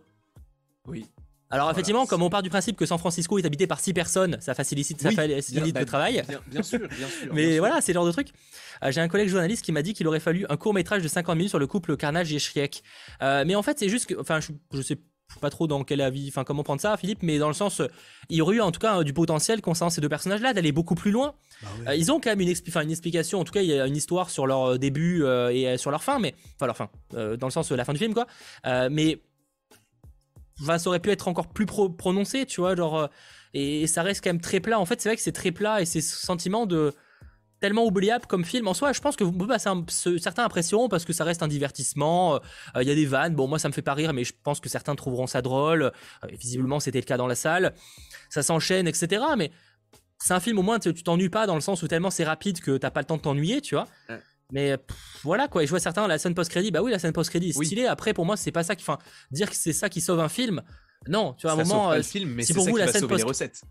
Oui. Alors Voilà, effectivement, comme on part du principe que San Francisco est habité par six personnes, ça facilite ça facilite bien- bah, le travail. Bien, bien sûr, bien sûr. Mais bien sûr. voilà, c'est le genre de truc. Euh, J'ai un collègue journaliste qui m'a dit qu'il aurait fallu un court métrage de 50 minutes sur le couple Carnage et Shrek. Euh, mais en fait, c'est juste que, enfin, je, je sais pas trop dans quel avis, enfin, comment prendre ça, Philippe, mais dans le sens, euh, il y aurait eu en tout cas euh, du potentiel concernant ces deux personnages-là d'aller beaucoup plus loin. Bah ouais. Euh, ils ont quand même une, expli- une explication, en tout cas, il y a une histoire sur leur début et sur leur fin, mais enfin leur fin, dans le sens de la fin du film, quoi. Mais ça aurait pu être encore plus pro- prononcé, tu vois, genre, euh, et, ça reste quand même très plat. En fait, c'est vrai que c'est très plat et c'est ce sentiment de tellement oubliable comme film en soi. Je pense que vous pouvez passer un, ce- certains apprécieront parce que ça reste un divertissement. Euh, Il y a des vannes. Bon, moi, ça me fait pas rire, mais je pense que certains trouveront ça drôle. Euh, visiblement, c'était le cas dans la salle. Ça s'enchaîne, etc. Mais c'est un film au moins tu t'ennuies pas dans le sens où tellement c'est rapide que t'as pas le temps de t'ennuyer, tu vois. Ouais. Mais pff, voilà quoi, et je vois certains la scène post-crédit, bah oui, la scène post-crédit est Oui. stylée. Après, pour moi, c'est pas ça qui, enfin, dire que c'est ça qui sauve un film, non, tu vois, à un moment, pas euh, le film, mais si c'est pour vous, la scène sauver les post- recettes.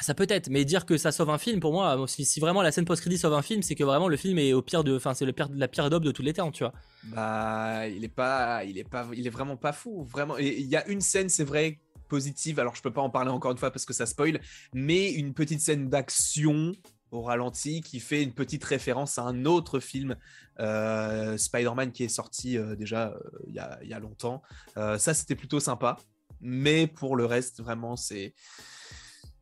Ça peut être, mais dire que ça sauve un film, pour moi, si, si vraiment la scène post-crédit sauve un film, c'est que vraiment le film est au pire de, enfin, c'est le pire, la pire daube de tous les temps, tu vois. Bah, il est pas, il est pas, il est vraiment pas fou, vraiment. Il y a une scène, c'est vrai, positive. Alors je peux pas en parler encore une fois parce que ça spoil, mais une petite scène d'action au ralenti qui fait une petite référence à un autre film euh, Spider-Man qui est sorti euh, déjà euh, il y, a, longtemps. Euh, ça c'était plutôt sympa, mais pour le reste vraiment c'est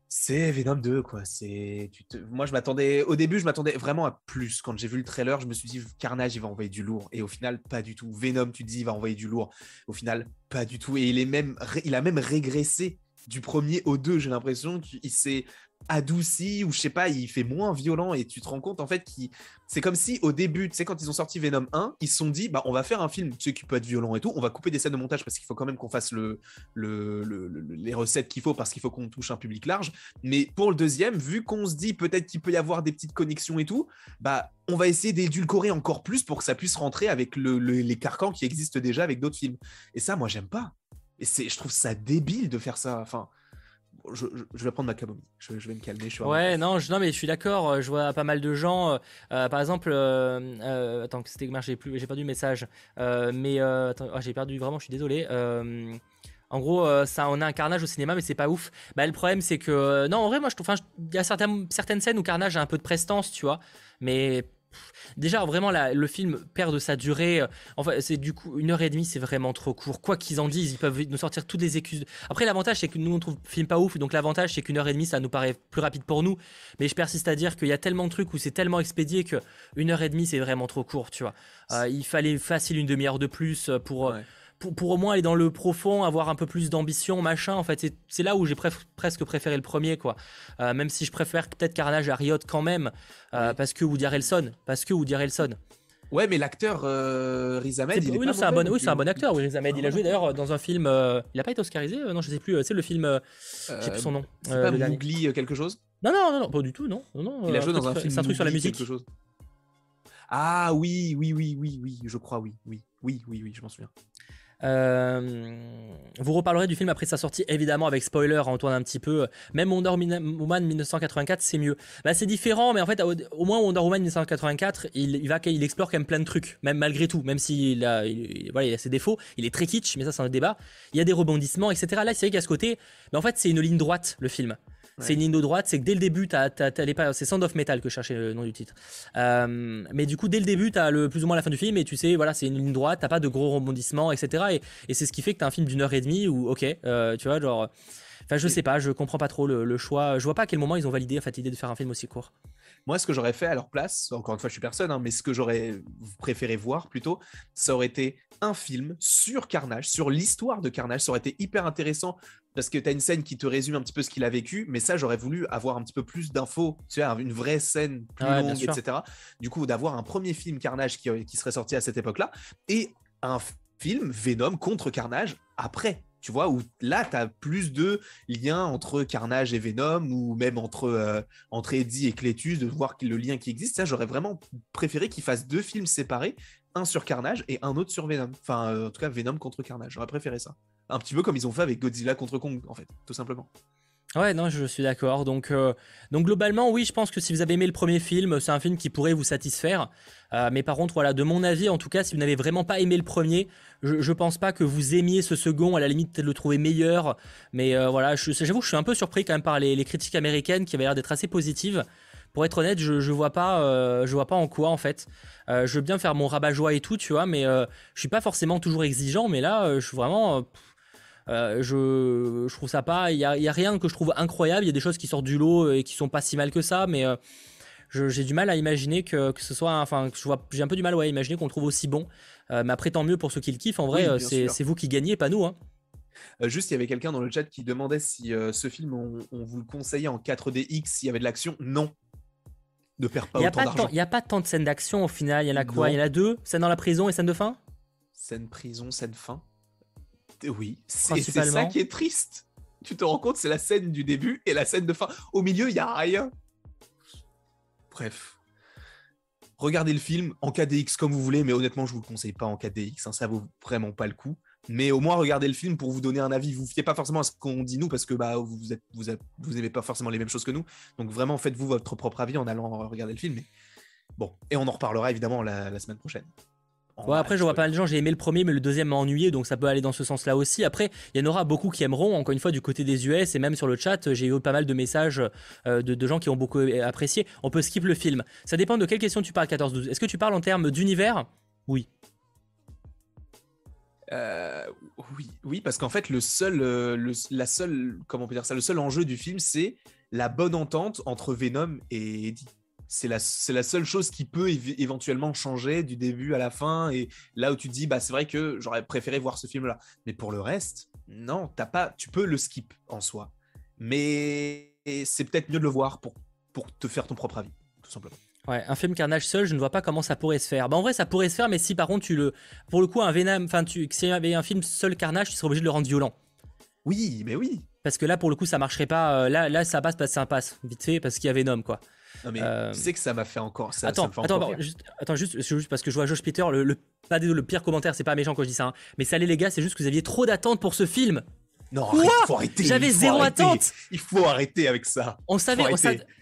c'est Venom 2 quoi. C'est moi je m'attendais au début je m'attendais vraiment à plus quand j'ai vu le trailer je me suis dit Carnage il va envoyer du lourd et au final pas du tout. Venom tu te dis il va envoyer du lourd au final pas du tout et il est même il a même régressé du premier au deux j'ai l'impression qu'il s'est adouci ou je sais pas, il fait moins violent et tu te rends compte en fait qu'il c'est comme si au début, tu sais quand ils ont sorti Venom 1, ils se sont dit bah on va faire un film tu sais, qui peut être violent et tout, on va couper des scènes de montage parce qu'il faut quand même qu'on fasse le, le, les recettes qu'il faut parce qu'il faut qu'on touche un public large. Mais pour le deuxième, vu qu'on se dit peut-être qu'il peut y avoir des petites connexions et tout, bah on va essayer d'édulcorer encore plus pour que ça puisse rentrer avec les carcans qui existent déjà avec d'autres films. Et ça, moi j'aime pas. Et c'est, je trouve ça débile de faire ça. Enfin, je, vais prendre ma camomille. Je, vais me calmer. Je ouais, non, non, mais je suis d'accord. Euh, je vois pas mal de gens. Euh, euh, par exemple, attends, c'était j'ai plus, j'ai perdu le message. mais attends, oh, j'ai perdu vraiment. Je suis désolé. En gros, ça, on a un carnage au cinéma, mais c'est pas ouf. Bah, le problème, c'est que non, en vrai, moi, je trouve, il y a certaines, certaines scènes où Carnage a un peu de prestance, tu vois. Mais Déjà, vraiment, le film perd de sa durée. Enfin, c'est du coup une heure et demie, c'est vraiment trop court. Quoi qu'ils en disent, ils peuvent nous sortir toutes les excuses. Après, l'avantage, c'est que nous, on trouve le film pas ouf. Donc, l'avantage, c'est qu'une heure et demie, ça nous paraît plus rapide pour nous. Mais je persiste à dire qu'il y a tellement de trucs où c'est tellement expédié que une heure et demie, c'est vraiment trop court, tu vois. Euh, il fallait facile une demi-heure de plus pour pour, au moins aller dans le profond, avoir un peu plus d'ambition, machin. En fait, c'est là où j'ai presque préféré le premier, quoi. Euh, même si je préfère peut-être Carnage à Riot quand même, euh, parce que Woody Harrelson, parce que Woody Harrelson. Ouais, mais l'acteur euh, Riz Ahmed, il oui, c'est un bon, oui, c'est un bon acteur. Oui, Riz Ahmed, il a joué d'ailleurs dans un film. il a pas été oscarisé, non, je sais plus. C'est le film. J'ai plus son nom. C'est pas Mowgli quelque chose? Non, non, non, non, pas du tout, non. non, il a joué dans un film. C'est un truc sur la musique. Quelque chose. Ah oui, oui, oui, oui, oui, je crois, oui, oui, oui, oui, oui, je m'en souviens. Euh, vous reparlerez du film après sa sortie, évidemment, avec spoiler, Antoine, un petit peu. Même Wonder Woman 1984, c'est mieux. Bah, c'est différent, mais en fait, au, moins Wonder Woman 1984, il, il, va, explore quand même plein de trucs, même malgré tout, même s'il a, voilà, il a ses défauts. Il est très kitsch, mais ça, c'est un débat. Il y a des rebondissements, etc. Là, c'est vrai qu'à ce côté, mais en fait, c'est une ligne droite, le film. C'est une ligne de droite, c'est que dès le début, t'as, c'est Sound of Metal que je cherchais le nom du titre. Euh, mais du coup, dès le début, t'as le plus ou moins la fin du film et tu sais, voilà, c'est une ligne droite, t'as pas de gros rebondissements, etc. Et, c'est ce qui fait que t'as un film d'une heure et demie où, ok, euh, tu vois, genre. Enfin, je sais pas, je comprends pas trop le, choix. Je vois pas à quel moment ils ont validé en fait l'idée de faire un film aussi court. Moi, ce que j'aurais fait à leur place, encore une fois, je suis personne, hein, mais ce que j'aurais préféré voir plutôt, ça aurait été un film sur Carnage, sur l'histoire de Carnage. Ça aurait été hyper intéressant parce que tu as une scène qui te résume un petit peu ce qu'il a vécu, mais ça, j'aurais voulu avoir un petit peu plus d'infos, tu une vraie scène plus longue, etc. Du coup, d'avoir un premier film Carnage qui, qui serait sorti à cette époque-là et un film Venom contre Carnage après tu vois, où là, tu as plus de liens entre Carnage et Venom, ou même entre, euh, Eddie et Cletus, de voir le lien qui existe. Ça, j'aurais vraiment préféré qu'ils fassent deux films séparés, un sur Carnage et un autre sur Venom. Enfin, euh, en tout cas, Venom contre Carnage. J'aurais préféré ça. Un petit peu comme ils ont fait avec Godzilla contre Kong, en fait, tout simplement. Ouais, non, je suis d'accord. Donc, euh, donc globalement, oui, je pense que si vous avez aimé le premier film, c'est un film qui pourrait vous satisfaire. Euh, mais par contre, voilà, de mon avis, en tout cas, si vous n'avez vraiment pas aimé le premier, je, je pense pas que vous aimiez ce second. À la limite, peut-être le trouver meilleur. Mais euh, voilà, j'avoue, je suis un peu surpris quand même par les, critiques américaines qui avaient l'air d'être assez positives. Pour être honnête, je, je vois pas, je vois pas en quoi en fait. je veux bien faire mon rabat-joie et tout, tu vois, mais je suis pas forcément toujours exigeant. Mais là, je suis vraiment. Euh, je, je trouve ça pas. Il y a, y a, rien que je trouve incroyable. Il y a des choses qui sortent du lot et qui sont pas si mal que ça, mais euh, j'ai du mal à imaginer que, que ce soit. Enfin, j'ai un peu du mal ouais, à imaginer qu'on le trouve aussi bon. Euh, mais après, tant mieux pour ceux qui le kiffent. En vrai, c'est vous qui gagnez, pas nous. Hein. juste, il y avait quelqu'un dans le chat qui demandait si ce film, on, vous le conseillait en 4DX, s'il y avait de l'action. Non. Ne perd pas autant d'argent. Il n'y a pas tant de scènes d'action au final. Il y en a quoi? Il y en a deux Scène dans la prison et scène de fin? Scène prison, scène fin. Oui, c'est ça qui est triste. Tu te rends compte, c'est la scène du début et la scène de fin. Au milieu, il y a rien. Bref. Regardez le film en KDX comme vous voulez, mais honnêtement, je vous le conseille pas en KDX. Hein, ça vaut vraiment pas le coup. Mais au moins, regardez le film pour vous donner un avis. Vous fiez pas forcément à ce qu'on dit nous parce que bah, vous êtes, vous, vous pas forcément les mêmes choses que nous. Donc vraiment, faites-vous votre propre avis en allant regarder le film. Mais... Bon, et on en reparlera évidemment la semaine prochaine. Bon, après, je vois pas mal de gens, j'ai aimé le premier, mais le deuxième m'a ennuyé, donc ça peut aller dans ce sens-là aussi. Après, il y en aura beaucoup qui aimeront, encore une fois, du côté des US, et même sur le chat, j'ai eu pas mal de messages euh, de, gens qui ont beaucoup apprécié. On peut skip le film. Ça dépend de quelle question tu parles, 14-12. Est-ce que tu parles en termes d'univers? Oui. Euh, oui, oui, parce qu'en fait, le seul, euh, le, la seule, comment on peut dire ça, le seul enjeu du film, c'est la bonne entente entre Venom et Eddie c'est la, la, seule chose qui peut éventuellement changer du début à la fin. Et là où tu te dis, bah, c'est vrai que j'aurais préféré voir ce film-là. Mais pour le reste, non, t'as pas, tu peux le skip en soi. Mais c'est peut-être mieux de le voir pour, pour te faire ton propre avis, tout simplement. Ouais, un film Carnage seul, je ne vois pas comment ça pourrait se faire. Bah en vrai, ça pourrait se faire, mais si par contre tu le, pour le coup, un Venom, enfin, tu, s'il y avait un film seul Carnage, tu serais obligé de le rendre violent. Oui, mais oui. Parce que là, pour le coup, ça marcherait pas. Euh, là, là, ça passe parce que ça passe vite fait parce qu'il y a Venom, quoi. Non mais euh, tu sais que ça m'a fait encore ça. Attends, ça attends, juste, attends juste, juste, parce que je vois Josh Peter, le, le, pas le pire commentaire, c'est pas méchant quand je dis ça, hein. mais ça allait les gars, c'est juste que vous aviez trop d'attentes pour ce film. Non, il faut arrêter. J'avais zéro attente. Il faut arrêter avec ça. On savait,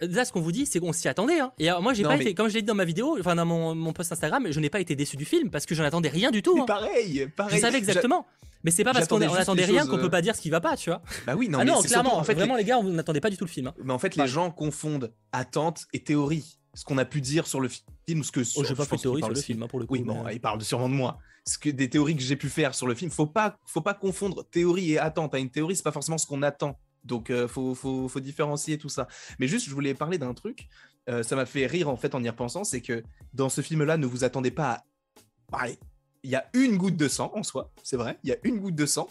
là, ce qu'on vous dit, c'est qu'on s'y attendait. Hein. Et moi, j'ai pas été, comme je l'ai dit dans ma vidéo, enfin dans mon, mon, post Instagram, je n'ai pas été déçu du film parce que j'en attendais rien du tout. Hein. Pareil, pareil. Je savais exactement. Mais c'est pas parce qu'on attendait rien qu'on peut pas dire ce qui va pas, tu vois. Bah oui, non, ah non, clairement. en fait, vraiment, les gars, on n'attendait pas du tout le film. Hein. Mais en fait, les gens confondent attente et théorie. Ce qu'on a pu dire sur le film, ce que. Oh, j'ai pas fait théorie sur le film, pour le coup. Oui, bon, il parle sûrement de moi ce que des théories que j'ai pu faire sur le film. Faut pas, faut pas confondre théorie et attente. Une théorie, c'est pas forcément ce qu'on attend. Donc, il euh, faut, faut, faut, différencier tout ça. Mais juste, je voulais parler d'un truc. Euh, ça m'a fait rire en fait en y repensant, c'est que dans ce film-là, ne vous attendez pas à. il y a une goutte de sang en soi, c'est vrai. Il y a une goutte de sang,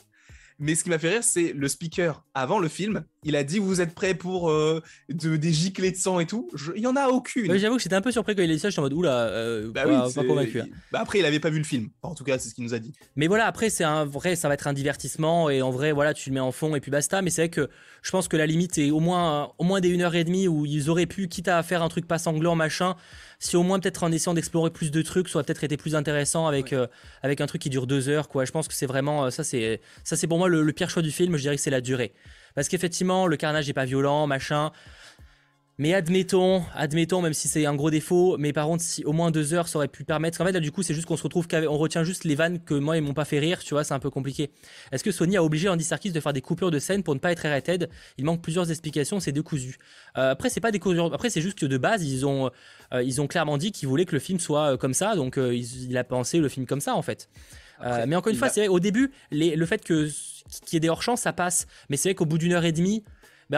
mais ce qui m'a fait rire, c'est le speaker avant le film. Il a dit Vous êtes prêts pour euh, de, des giclées de sang et tout? Il y en a aucune. J'avoue que j'étais un peu surpris quand il a dit ça. J'étais en mode Oula, euh, bah pas, convaincu. Hein. Bah après, il avait pas vu le film. En tout cas, c'est ce qu'il nous a dit. Mais voilà, après, c'est un vrai, ça va être un divertissement. Et en vrai, voilà, tu le mets en fond et puis basta. Mais c'est vrai que je pense que la limite est au moins, au moins des 1h30 où ils auraient pu, quitte à faire un truc pas sanglant, machin si au moins peut-être en essayant d'explorer plus de trucs, ça aurait peut-être été plus intéressant avec, euh, avec un truc qui dure deux heures. Quoi. Je pense que c'est vraiment, euh, ça c'est, ça c'est pour moi le, le, pire choix du film, je dirais que c'est la durée. Parce qu'effectivement, le carnage n'est pas violent, machin. Mais admettons, admettons, même si c'est un gros défaut, mais par contre, si au moins deux heures, ça aurait pu permettre. En fait, là, du coup, c'est juste qu'on se retrouve qu'on retient juste les vannes que moi, ils m'ont pas fait rire, tu vois, c'est un peu compliqué. Est-ce que Sony a obligé Andy Serkis de faire des coupures de scène pour ne pas être rated Il manque plusieurs explications, c'est décousu. Euh, après, c'est pas des Après, c'est juste que de base, ils ont, euh, ils ont clairement dit qu'ils voulaient que le film soit euh, comme ça, donc il a pensé le film comme ça, en fait. mais encore une fois, c'est vrai, au début, le fait que qu'il y ait des hors-champs, ça passe. Mais c'est vrai qu'au bout d'une heure et demie,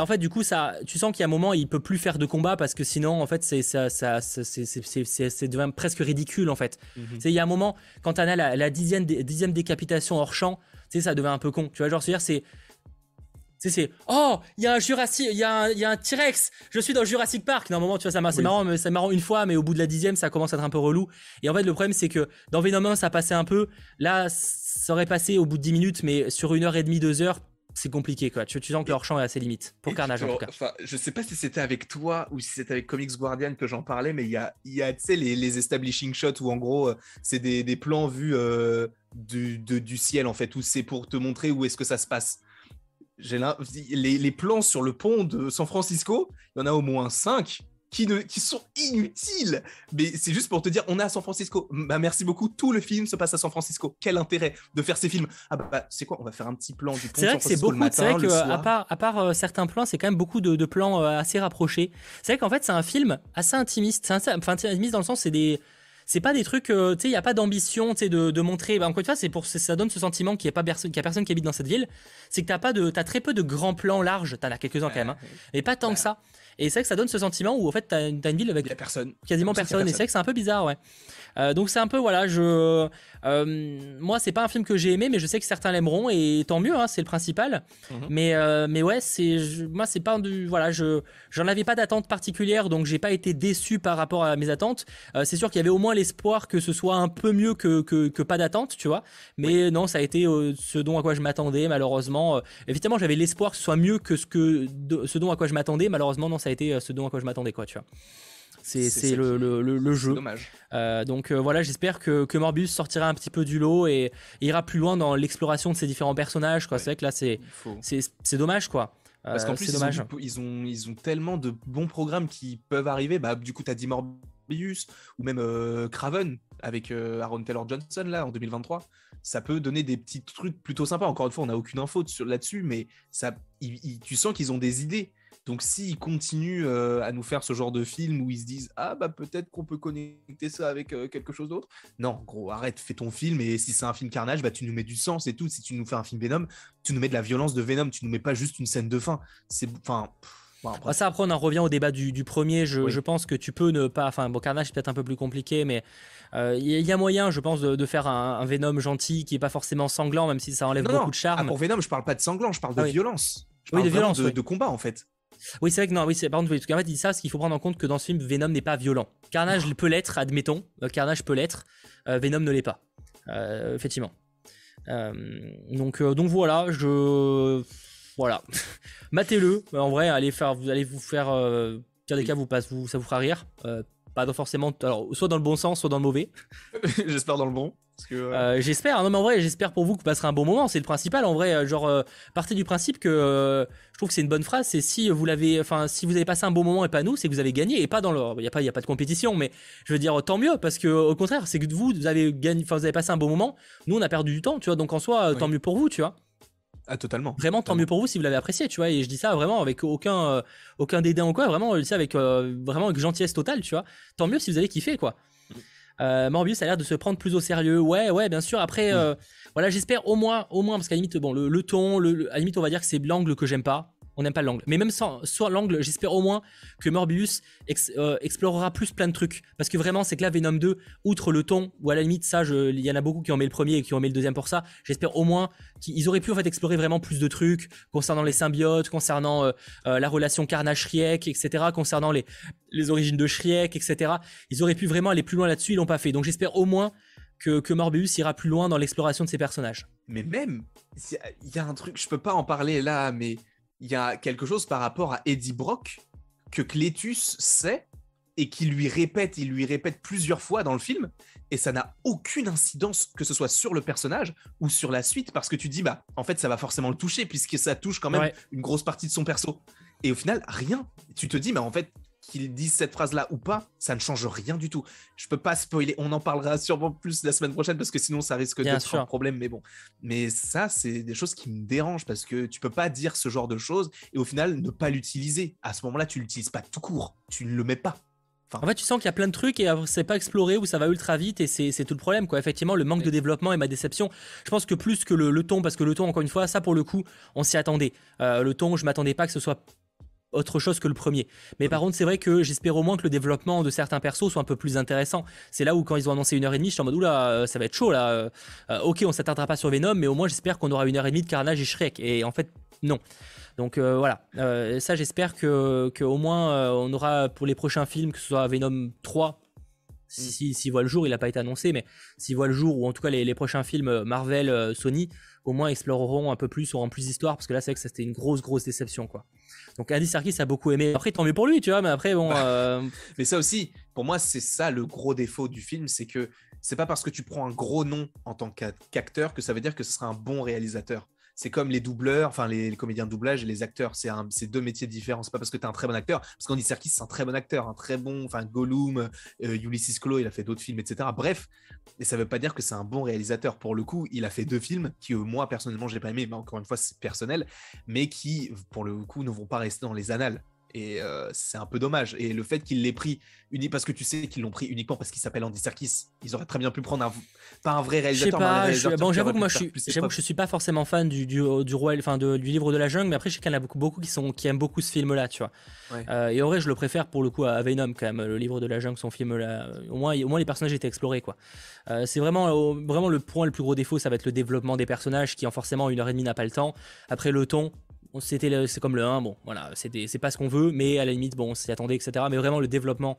en fait du coup ça tu sens qu'il y a un moment il peut plus faire de combat parce que sinon en fait c'est ça, ça c'est devient presque ridicule en fait. Mhm. il y a un moment quand t'en as la, la dixième, dixième décapitation hors champ tu sais ça devient un peu con. Tu vois genre c'est c'est c'est oh il y a un Jurassic il y a un, a un T-Rex je suis dans Jurassic Park. Normalement tu vois ça c'est marrant mais c'est marrant une fois mais au bout de la dixième ça commence à être un peu relou. Et en fait le problème c'est que dans Venom 1 ça passait un peu. Là ça aurait passé au bout de 10 minutes mais sur une heure et demie deux heures c'est compliqué quoi. Tu, tu, sens que leur champ est assez limite pour Carnage en tout cas. Enfin, je sais pas si c'était avec toi ou si c'était avec Comics Guardian que j'en parlais, mais il y a, y a les, les establishing shots où en gros euh, c'est des, des, plans vus euh, du, du, ciel en fait, où c'est pour te montrer où est-ce que ça se passe. Les, les plans sur le pont de San Francisco, il y en a au moins 5 qui, ne, qui sont inutiles. Mais c'est juste pour te dire, on est à San Francisco. Bah, merci beaucoup. Tout le film se passe à San Francisco. Quel intérêt de faire ces films? Ah bah, c'est quoi? On va faire un petit plan du pont. C'est vrai que c'est beaucoup. C'est vrai que à part, à part euh, certains plans, c'est quand même beaucoup de, plans euh, assez rapprochés. C'est vrai qu'en fait, c'est un film assez intimiste. C'est enfin intimiste dans le sens, c'est des c'est pas des trucs, euh, tu sais, il n'y a pas d'ambition, tu sais, de, de, montrer. Bah, encore une fois, c'est pour ça donne ce sentiment qu'il n'y a pas personne, qu'il a personne qui habite dans cette ville. C'est que t'as pas de, as très peu de grands plans larges. T'en as quelques-uns quand même, hein, mais pas tant que ça. Et c'est vrai que ça donne ce sentiment où en fait t'as une, ville avec personne. quasiment personne. personne. Et c'est vrai que c'est un peu bizarre, ouais. Euh, donc c'est un peu voilà, je euh, moi c'est pas un film que j'ai aimé, mais je sais que certains l'aimeront et tant mieux, hein, c'est le principal. Mhm. Mais euh, mais ouais, c'est moi c'est pas du voilà, je j'en avais pas d'attente particulière, donc j'ai pas été déçu par rapport à mes attentes. c'est sûr qu'il y avait au moins l'espoir que ce soit un peu mieux que que, que pas d'attente, tu vois. Mais non, ça a été ce dont à quoi je m'attendais malheureusement. évidemment, j'avais l'espoir que ce soit mieux que ce que ce dont à quoi je m'attendais. Malheureusement, non, ça a été ce dont à quoi je m'attendais quoi, tu vois. C'est le, le, le, jeu. dommage. Euh, donc euh, voilà, j'espère que, que, Morbius sortira un petit peu du lot et, ira plus loin dans l'exploration de ces différents personnages. C'est vrai que là, c'est dommage quoi. Parce qu'en euh, plus, ils ont, ils, ont, ils, ont, tellement de bons programmes qui peuvent arriver. Bah, du coup, tu as dit Morbius ou même Craven avec Aaron Taylor Johnson là en 2023. Ça peut donner des petits trucs plutôt sympas. Encore une fois, on n'a aucune info là-dessus, mais ça, tu sens qu'ils ont des idées. Donc s'ils continuent euh, à nous faire ce genre de film où ils se disent ah bah peut-être qu'on peut connecter ça avec euh, quelque chose d'autre, non gros arrête, fais ton film et si c'est un film carnage, bah tu nous mets du sens et tout. Si tu nous fais un film Venom, tu nous mets de la violence de Venom, tu nous mets pas juste une scène de fin. C'est enfin. après. Ça, après, on en revient au débat du, premier. Je, pense que tu peux ne pas. Enfin, bon, Carnage, c'est peut-être un peu plus compliqué, mais euh, il y, a moyen, je pense, de, faire un, Venom gentil qui est pas forcément sanglant, même si ça enlève beaucoup de charme. Ah, pour Venom, je parle pas de sanglant, je parle de ah violence. Je parle oui, de violence. de combat, en fait. Oui, c'est vrai que non, oui, c'est par contre, en fait, il dit ça parce qu'il faut prendre en compte que dans ce film, Venom n'est pas violent. Carnage peut l'être, admettons. Euh, Carnage peut l'être. Euh, Venom ne l'est pas. Euh, effectivement. donc, donc voilà, je. Voilà. Matez-le. En vrai, allez, faire, vous allez vous faire. pire des cas, vous, passe, vous, ça vous fera rire. Pas forcément. Alors, soit dans le bon sens, soit dans le mauvais. J'espère dans le bon. Euh, j'espère, non mais en vrai, j'espère pour vous que vous passerez un bon moment, c'est le principal. En vrai, euh, genre, euh, partez du principe que je trouve que c'est une bonne phrase. C'est si vous l'avez, enfin, si vous avez passé un bon moment et pas nous, c'est que vous avez gagné et pas dans le. Il y a pas, il y a pas de compétition, mais je veux dire, tant mieux parce que au contraire, c'est que vous, vous avez gagné, enfin, vous avez passé un bon moment. Nous, on a perdu du temps, tu vois. Donc en soi, tant mieux pour vous, tu vois. Ah, totalement. Vraiment, tant mieux pour vous si vous l'avez apprécié, tu vois. Et je dis ça vraiment avec aucun, aucun dédain ou quoi. Vraiment, je dis ça avec vraiment avec gentillesse totale, tu vois. Tant mieux si vous avez kiffé, quoi. Euh, Morbius a l'air de se prendre plus au sérieux. Ouais, ouais, bien sûr. Après, euh, voilà, j'espère au moins, au moins, parce qu'à limite, bon, le, ton, le, à la limite, on va dire que c'est l'angle que j'aime pas on n'aime pas l'angle. Mais même sans, l'angle, j'espère au moins que Morbius euh, explorera plus plein de trucs. Parce que vraiment, c'est que là, Venom 2, outre le ton, ou à la limite, ça, il y en a beaucoup qui ont mis le premier et qui ont mis le deuxième pour ça. J'espère au moins qu'ils auraient pu en fait explorer vraiment plus de trucs concernant les symbiotes, concernant euh, euh, la relation Carnage-Shriek, etc., concernant les, origines de Shriek, etc. Ils auraient pu vraiment aller plus loin là-dessus, ils l'ont pas fait. Donc j'espère au moins que, Morbius ira plus loin dans l'exploration de ces personnages. Mais même, il y a un truc, je peux pas en parler là, mais il y a quelque chose par rapport à Eddie Brock que Cletus sait et qui lui répète, il lui répète plusieurs fois dans le film, et ça n'a aucune incidence que ce soit sur le personnage ou sur la suite, parce que tu dis, bah, en fait, ça va forcément le toucher, puisque ça touche quand même une grosse partie de son perso. Et au final, rien. Tu te dis, mais en fait, qu'il dise cette phrase-là ou pas, ça ne change rien du tout. Je peux pas spoiler, on en parlera sûrement plus la semaine prochaine parce que sinon ça risque d'être un problème, mais bon. Mais ça, c'est des choses qui me dérangent parce que tu peux pas dire ce genre de choses et au final ne pas l'utiliser. À ce moment-là, tu l'utilises pas tout court, tu ne le mets pas. en fait, tu sens qu'il y a plein de trucs et c'est pas exploré ou ça va ultra vite et c'est tout le problème. Quoi. Effectivement, le manque de développement et ma déception. Je pense que plus que le, ton, parce que le ton, encore une fois, ça pour le coup, on s'y attendait. Euh, le ton, je m'attendais pas que ce soit autre chose que le premier. Mais par contre, c'est vrai que j'espère au moins que le développement de certains persos soit un peu plus intéressant. C'est là où quand ils ont annoncé une heure et demie, je suis en mode oula, euh, ça va être chaud là. Euh, euh, ok, on s'attardera pas sur Venom, mais au moins j'espère qu'on aura une heure et demie de Carnage et Shrek. Et en fait, non. Donc voilà, ça j'espère que, que, au moins on aura pour les prochains films, que ce soit Venom 3, s'il si, voit le jour, il n'a pas été annoncé, mais s'il voit le jour, ou en tout cas les, les prochains films Marvel, Sony, au moins exploreront un peu plus, auront plus d'histoire, parce que là c'est vrai que c'était une grosse grosse déception quoi. Donc Andy Serkis a beaucoup aimé. Après, tant mieux pour lui, tu vois, mais après, bon. Bah, euh, mais ça aussi, pour moi, c'est ça le gros défaut du film, c'est que c'est pas parce que tu prends un gros nom en tant qu'acteur que ça veut dire que ce sera un bon réalisateur c'est comme les doubleurs, enfin les, comédiens de doublage et les acteurs, c'est deux métiers différents. C'est pas parce que tu es un très bon acteur, parce qu'Andy Serkis c'est un très bon acteur, un très bon, enfin Gollum, euh, Ulysses Claw, il a fait d'autres films, etc. Bref, et ça veut pas dire que c'est un bon réalisateur. Pour le coup, il a fait deux films qui euh, moi personnellement j'ai pas aimé, mais encore une fois c'est personnel, mais qui pour le coup ne vont pas rester dans les annales. Et euh, c'est un peu dommage. Et le fait qu'il l'ait pris, parce que tu sais qu'ils l'ont pris uniquement parce qu'il s'appelle Andy Serkis, ils auraient très bien pu prendre un, pas un vrai réalisateur. Je sais pas, bon, j'avoue que moi je suis, j'avoue que je suis pas forcément fan du, du, du roi, enfin du livre de la jungle, mais après je sais qu'il y en a beaucoup, beaucoup qui, sont, qui aiment beaucoup ce film-là, tu vois. Euh, et en vrai, je le préfère pour le coup à Venom quand même, le livre de la jungle, son film-là. Au moins, au moins les personnages étaient explorés, quoi. Euh, c'est vraiment, vraiment le point le plus gros défaut, ça va être le développement des personnages qui en forcément une heure et demie n'a pas le temps. Après le ton, c'était c'est comme le 1 bon voilà c'est pas ce qu'on veut mais à la limite bon on s'y attendait etc mais vraiment le développement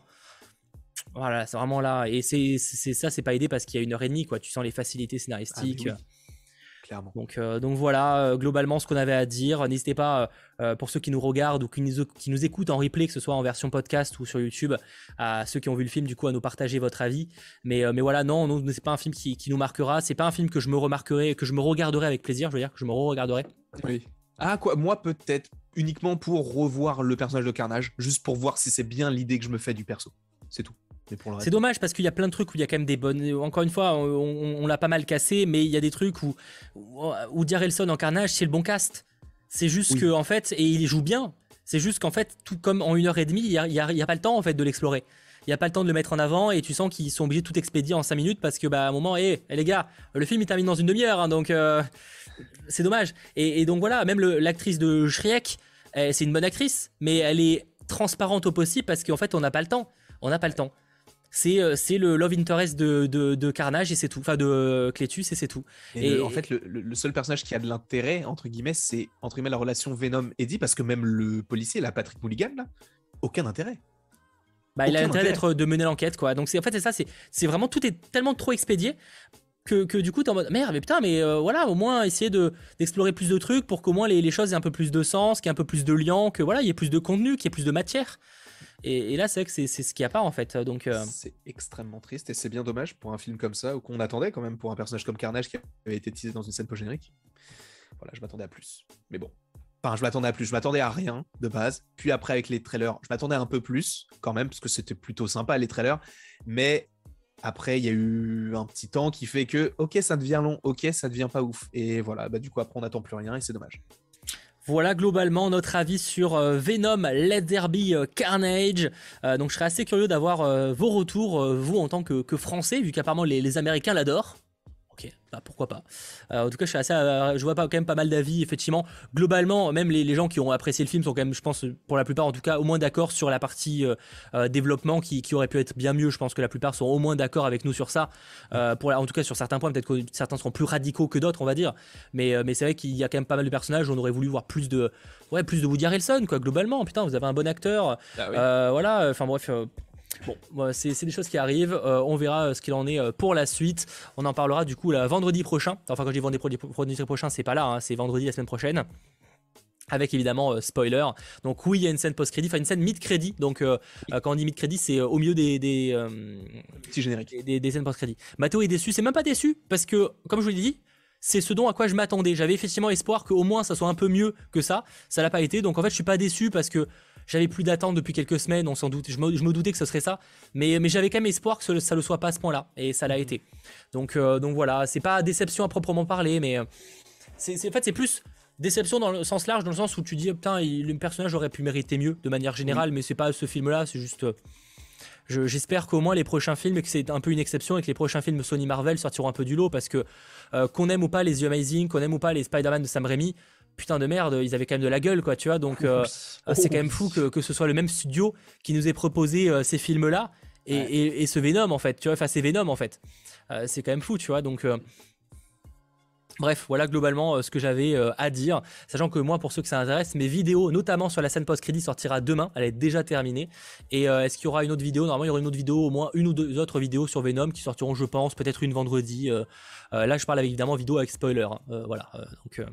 voilà c'est vraiment là. Et c'est ça c'est pas aidé parce qu'il y a une heure et demie quoi. Tu sens les facilités scénaristiques. Ah, clairement. Donc euh, donc voilà euh, globalement ce qu'on avait à dire. N'hésitez pas euh, pour ceux qui nous regardent ou qui nous, qui nous écoutent en replay que ce soit en version podcast ou sur YouTube à ceux qui ont vu le film du coup à nous partager votre avis. Mais mais voilà non, non c'est pas un film qui, qui nous marquera. C'est pas un film que je me remarquerai que je me regarderai avec plaisir je veux dire que je me re-regarderai. Oui ah quoi, moi peut-être uniquement pour revoir le personnage de Carnage, juste pour voir si c'est bien l'idée que je me fais du perso. C'est tout. C'est dommage parce qu'il y a plein de trucs où il y a quand même des bonnes. Encore une fois, on, l'a pas mal cassé, mais il y a des trucs où où Elson en Carnage, c'est le bon cast. C'est juste que en fait, et il joue bien. C'est juste qu'en fait, tout comme en une heure et demie, il y a, y a, pas le temps en fait de l'explorer il n'y a pas le temps de le mettre en avant et tu sens qu'ils sont obligés de tout expédier en 5 minutes parce que bah à un moment hé les gars le film il termine dans une demi-heure hein, donc euh, c'est dommage. Et, donc voilà, même l'actrice de Shrek, eh, c'est une bonne actrice, mais elle est transparente au possible parce qu'en fait, on n'a pas le temps. On n'a pas le temps. c'est c'est le love interest de, de, Carnage et c'est tout, enfin de Cletus et c'est tout. Et, en fait, le, seul personnage qui a de l'intérêt entre guillemets, c'est entre guillemets la relation Venom Eddie parce que même le policier, la Patrick Mulligan, là, aucun intérêt. Bah, il a intérêt d'être de mener l'enquête quoi. Donc c'est en fait c'est ça, c'est vraiment tout est tellement trop expédié que, du coup t'es en mode merde mais putain mais euh, voilà au moins essayer de d'explorer plus de trucs pour qu'au moins les, les, choses aient un peu plus de sens, qu'il y ait un peu plus de liens, que voilà il y ait plus de contenu, qu'il y ait plus de matière. Et, là c'est vrai que c'est ce qu'il n'y a pas en fait. Donc euh, c'est extrêmement triste et c'est bien dommage pour un film comme ça ou qu'on attendait quand même pour un personnage comme Carnage qui avait été teasé dans une scène post générique. Voilà je m'attendais à plus. Mais bon Enfin, je m'attendais à plus. Je m'attendais à rien de base. Puis après, avec les trailers, je m'attendais un peu plus quand même, parce que c'était plutôt sympa les trailers. Mais après, il y a eu un petit temps qui fait que, ok, ça devient long, ok, ça devient pas ouf. Et voilà, bah, du coup, après, on n'attend plus rien et c'est dommage. Voilà globalement notre avis sur euh, Venom Let There Be euh, Carnage. Euh, donc je serais assez curieux d'avoir vos retours, vous en tant que, Français, vu qu'apparemment les Américains l'adorent. Ok, bah pourquoi pas. Euh, en tout cas, je suis assez, euh, je vois pas quand même pas mal d'avis. Effectivement, globalement, même les, gens qui ont apprécié le film sont quand même, je pense, pour la plupart en tout cas, au moins d'accord sur la partie euh, développement qui, aurait pu être bien mieux. Je pense que la plupart sont au moins d'accord avec nous sur ça. pour, en tout cas, sur certains points, peut-être que certains seront plus radicaux que d'autres, on va dire. Mais, mais c'est vrai qu'il y a quand même pas mal de personnages. On aurait voulu voir plus de, ouais, plus de Woody Harrelson, quoi. Globalement, putain, vous avez un bon acteur. Ah voilà. Enfin bref, Bon, c'est des choses qui arrivent. Euh, on verra euh, ce qu'il en est euh, pour la suite. On en parlera du coup la vendredi prochain. Enfin, quand je dis vendredi, prochain, c'est pas là, hein, c'est vendredi la semaine prochaine. Avec évidemment spoiler. Donc oui, il y a une scène post-crédit, enfin une scène mid-crédit. Donc quand on dit mid-crédit, c'est au milieu des des, Des, des, scènes post-crédit. Mathéo est déçu, c'est même pas déçu parce que comme je vous l'ai dit, c'est ce dont à quoi je m'attendais. J'avais effectivement espoir qu'au moins ça soit un peu mieux que ça. Ça l'a pas été. Donc en fait, je suis pas déçu parce que j'avais plus d'attente depuis quelques semaines, on s'en doute. Je me, doutais que ce serait ça, mais, mais j'avais quand même espoir que ça ne le soit pas à ce point-là, et ça l'a mhm. été. Donc, euh, donc voilà, c'est pas déception à proprement parler, mais euh, c'est, en fait c'est plus déception dans le sens large, dans le sens où tu dis putain, le personnage aurait pu mériter mieux de manière générale, mais c'est pas ce film-là, c'est juste. Euh, j'espère qu'au moins les prochains films, et que c'est un peu une exception, et que les prochains films Sony Marvel sortiront un peu du lot, parce que qu'on aime ou pas les The Amazing, qu'on aime ou pas les Spider-Man de Sam Raimi, putain de merde, ils avaient quand même de la gueule, quoi, tu vois. Donc, euh, c'est quand même fou que, que, ce soit le même studio qui nous ait proposé euh, ces films-là et, et, ce Venom, en fait, tu vois. Enfin, c'est Venom, en fait. Euh, c'est quand même fou, tu vois. Donc. Bref, voilà globalement ce que j'avais à dire. Sachant que moi, pour ceux que ça intéresse, mes vidéos, notamment sur la scène post-crédit, sortira demain. Elle est déjà terminée. Et est-ce qu'il y aura une autre vidéo? Normalement, il y aura une autre vidéo, au moins une ou deux autres vidéos sur Venom qui sortiront, je pense, peut-être une vendredi. là, je parle évidemment vidéo avec spoiler. Hein. voilà. donc.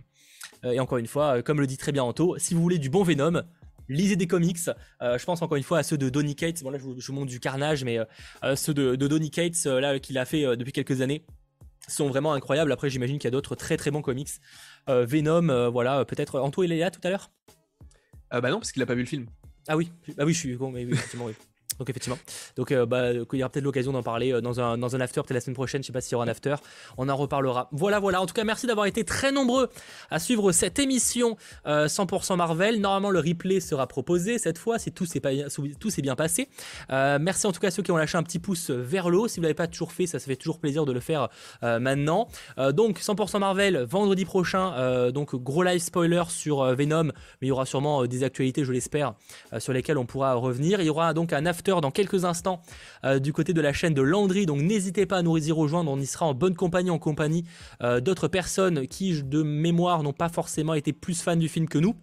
Euh, et encore une fois, euh, comme le dit très bien Anto, si vous voulez du bon Venom, lisez des comics. Euh, je pense encore une fois à ceux de Donny Cates. Bon là, je vous, montre du carnage, mais ceux de, Donny Cates là qu'il a fait depuis quelques années sont vraiment incroyables. Après, j'imagine qu'il y a d'autres très très bons comics. Venom, voilà, peut-être. Anto, il est là tout à l'heure? Bah non, parce qu'il a pas vu le film. Ah oui, ah oui, je suis con, mais oui, oui. Donc effectivement. Donc euh, bah, il y aura peut-être l'occasion d'en parler euh, dans un, dans un after, peut-être la semaine prochaine, je sais pas s'il y aura un after, on en reparlera. Voilà, voilà. En tout cas, merci d'avoir été très nombreux à suivre cette émission 100% euh, Marvel. Normalement, le replay sera proposé cette fois, si tout s'est bien passé. merci en tout cas à ceux qui ont lâché un petit pouce vers le haut. Si vous l'avez pas toujours fait, ça, ça fait toujours plaisir de le faire maintenant. donc 100% Marvel, vendredi prochain, donc gros live spoiler sur Venom, mais il y aura sûrement des actualités, je l'espère, sur lesquelles on pourra revenir. Il y aura donc un after dans quelques instants euh, du côté de la chaîne de Landry. Donc n'hésitez pas à nous y rejoindre. On y sera en bonne compagnie, en compagnie euh, d'autres personnes qui, de mémoire, n'ont pas forcément été plus fans du film que nous.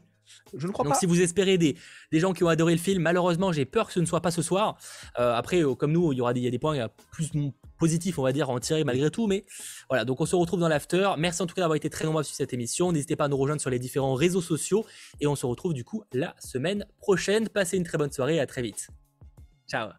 Je ne crois Donc, pas. si vous espérez des, des gens qui ont adoré le film, malheureusement, j'ai peur que ce ne soit pas ce soir. Euh, après, comme nous, il y aura des, il y a des points plus positifs, on va dire, à en tirer malgré tout. Mais voilà, donc on se retrouve dans l'after. Merci en tout cas d'avoir été très nombreux sur cette émission. N'hésitez pas à nous rejoindre sur les différents réseaux sociaux. Et on se retrouve du coup la semaine prochaine. Passez une très bonne soirée et à très vite. Chao.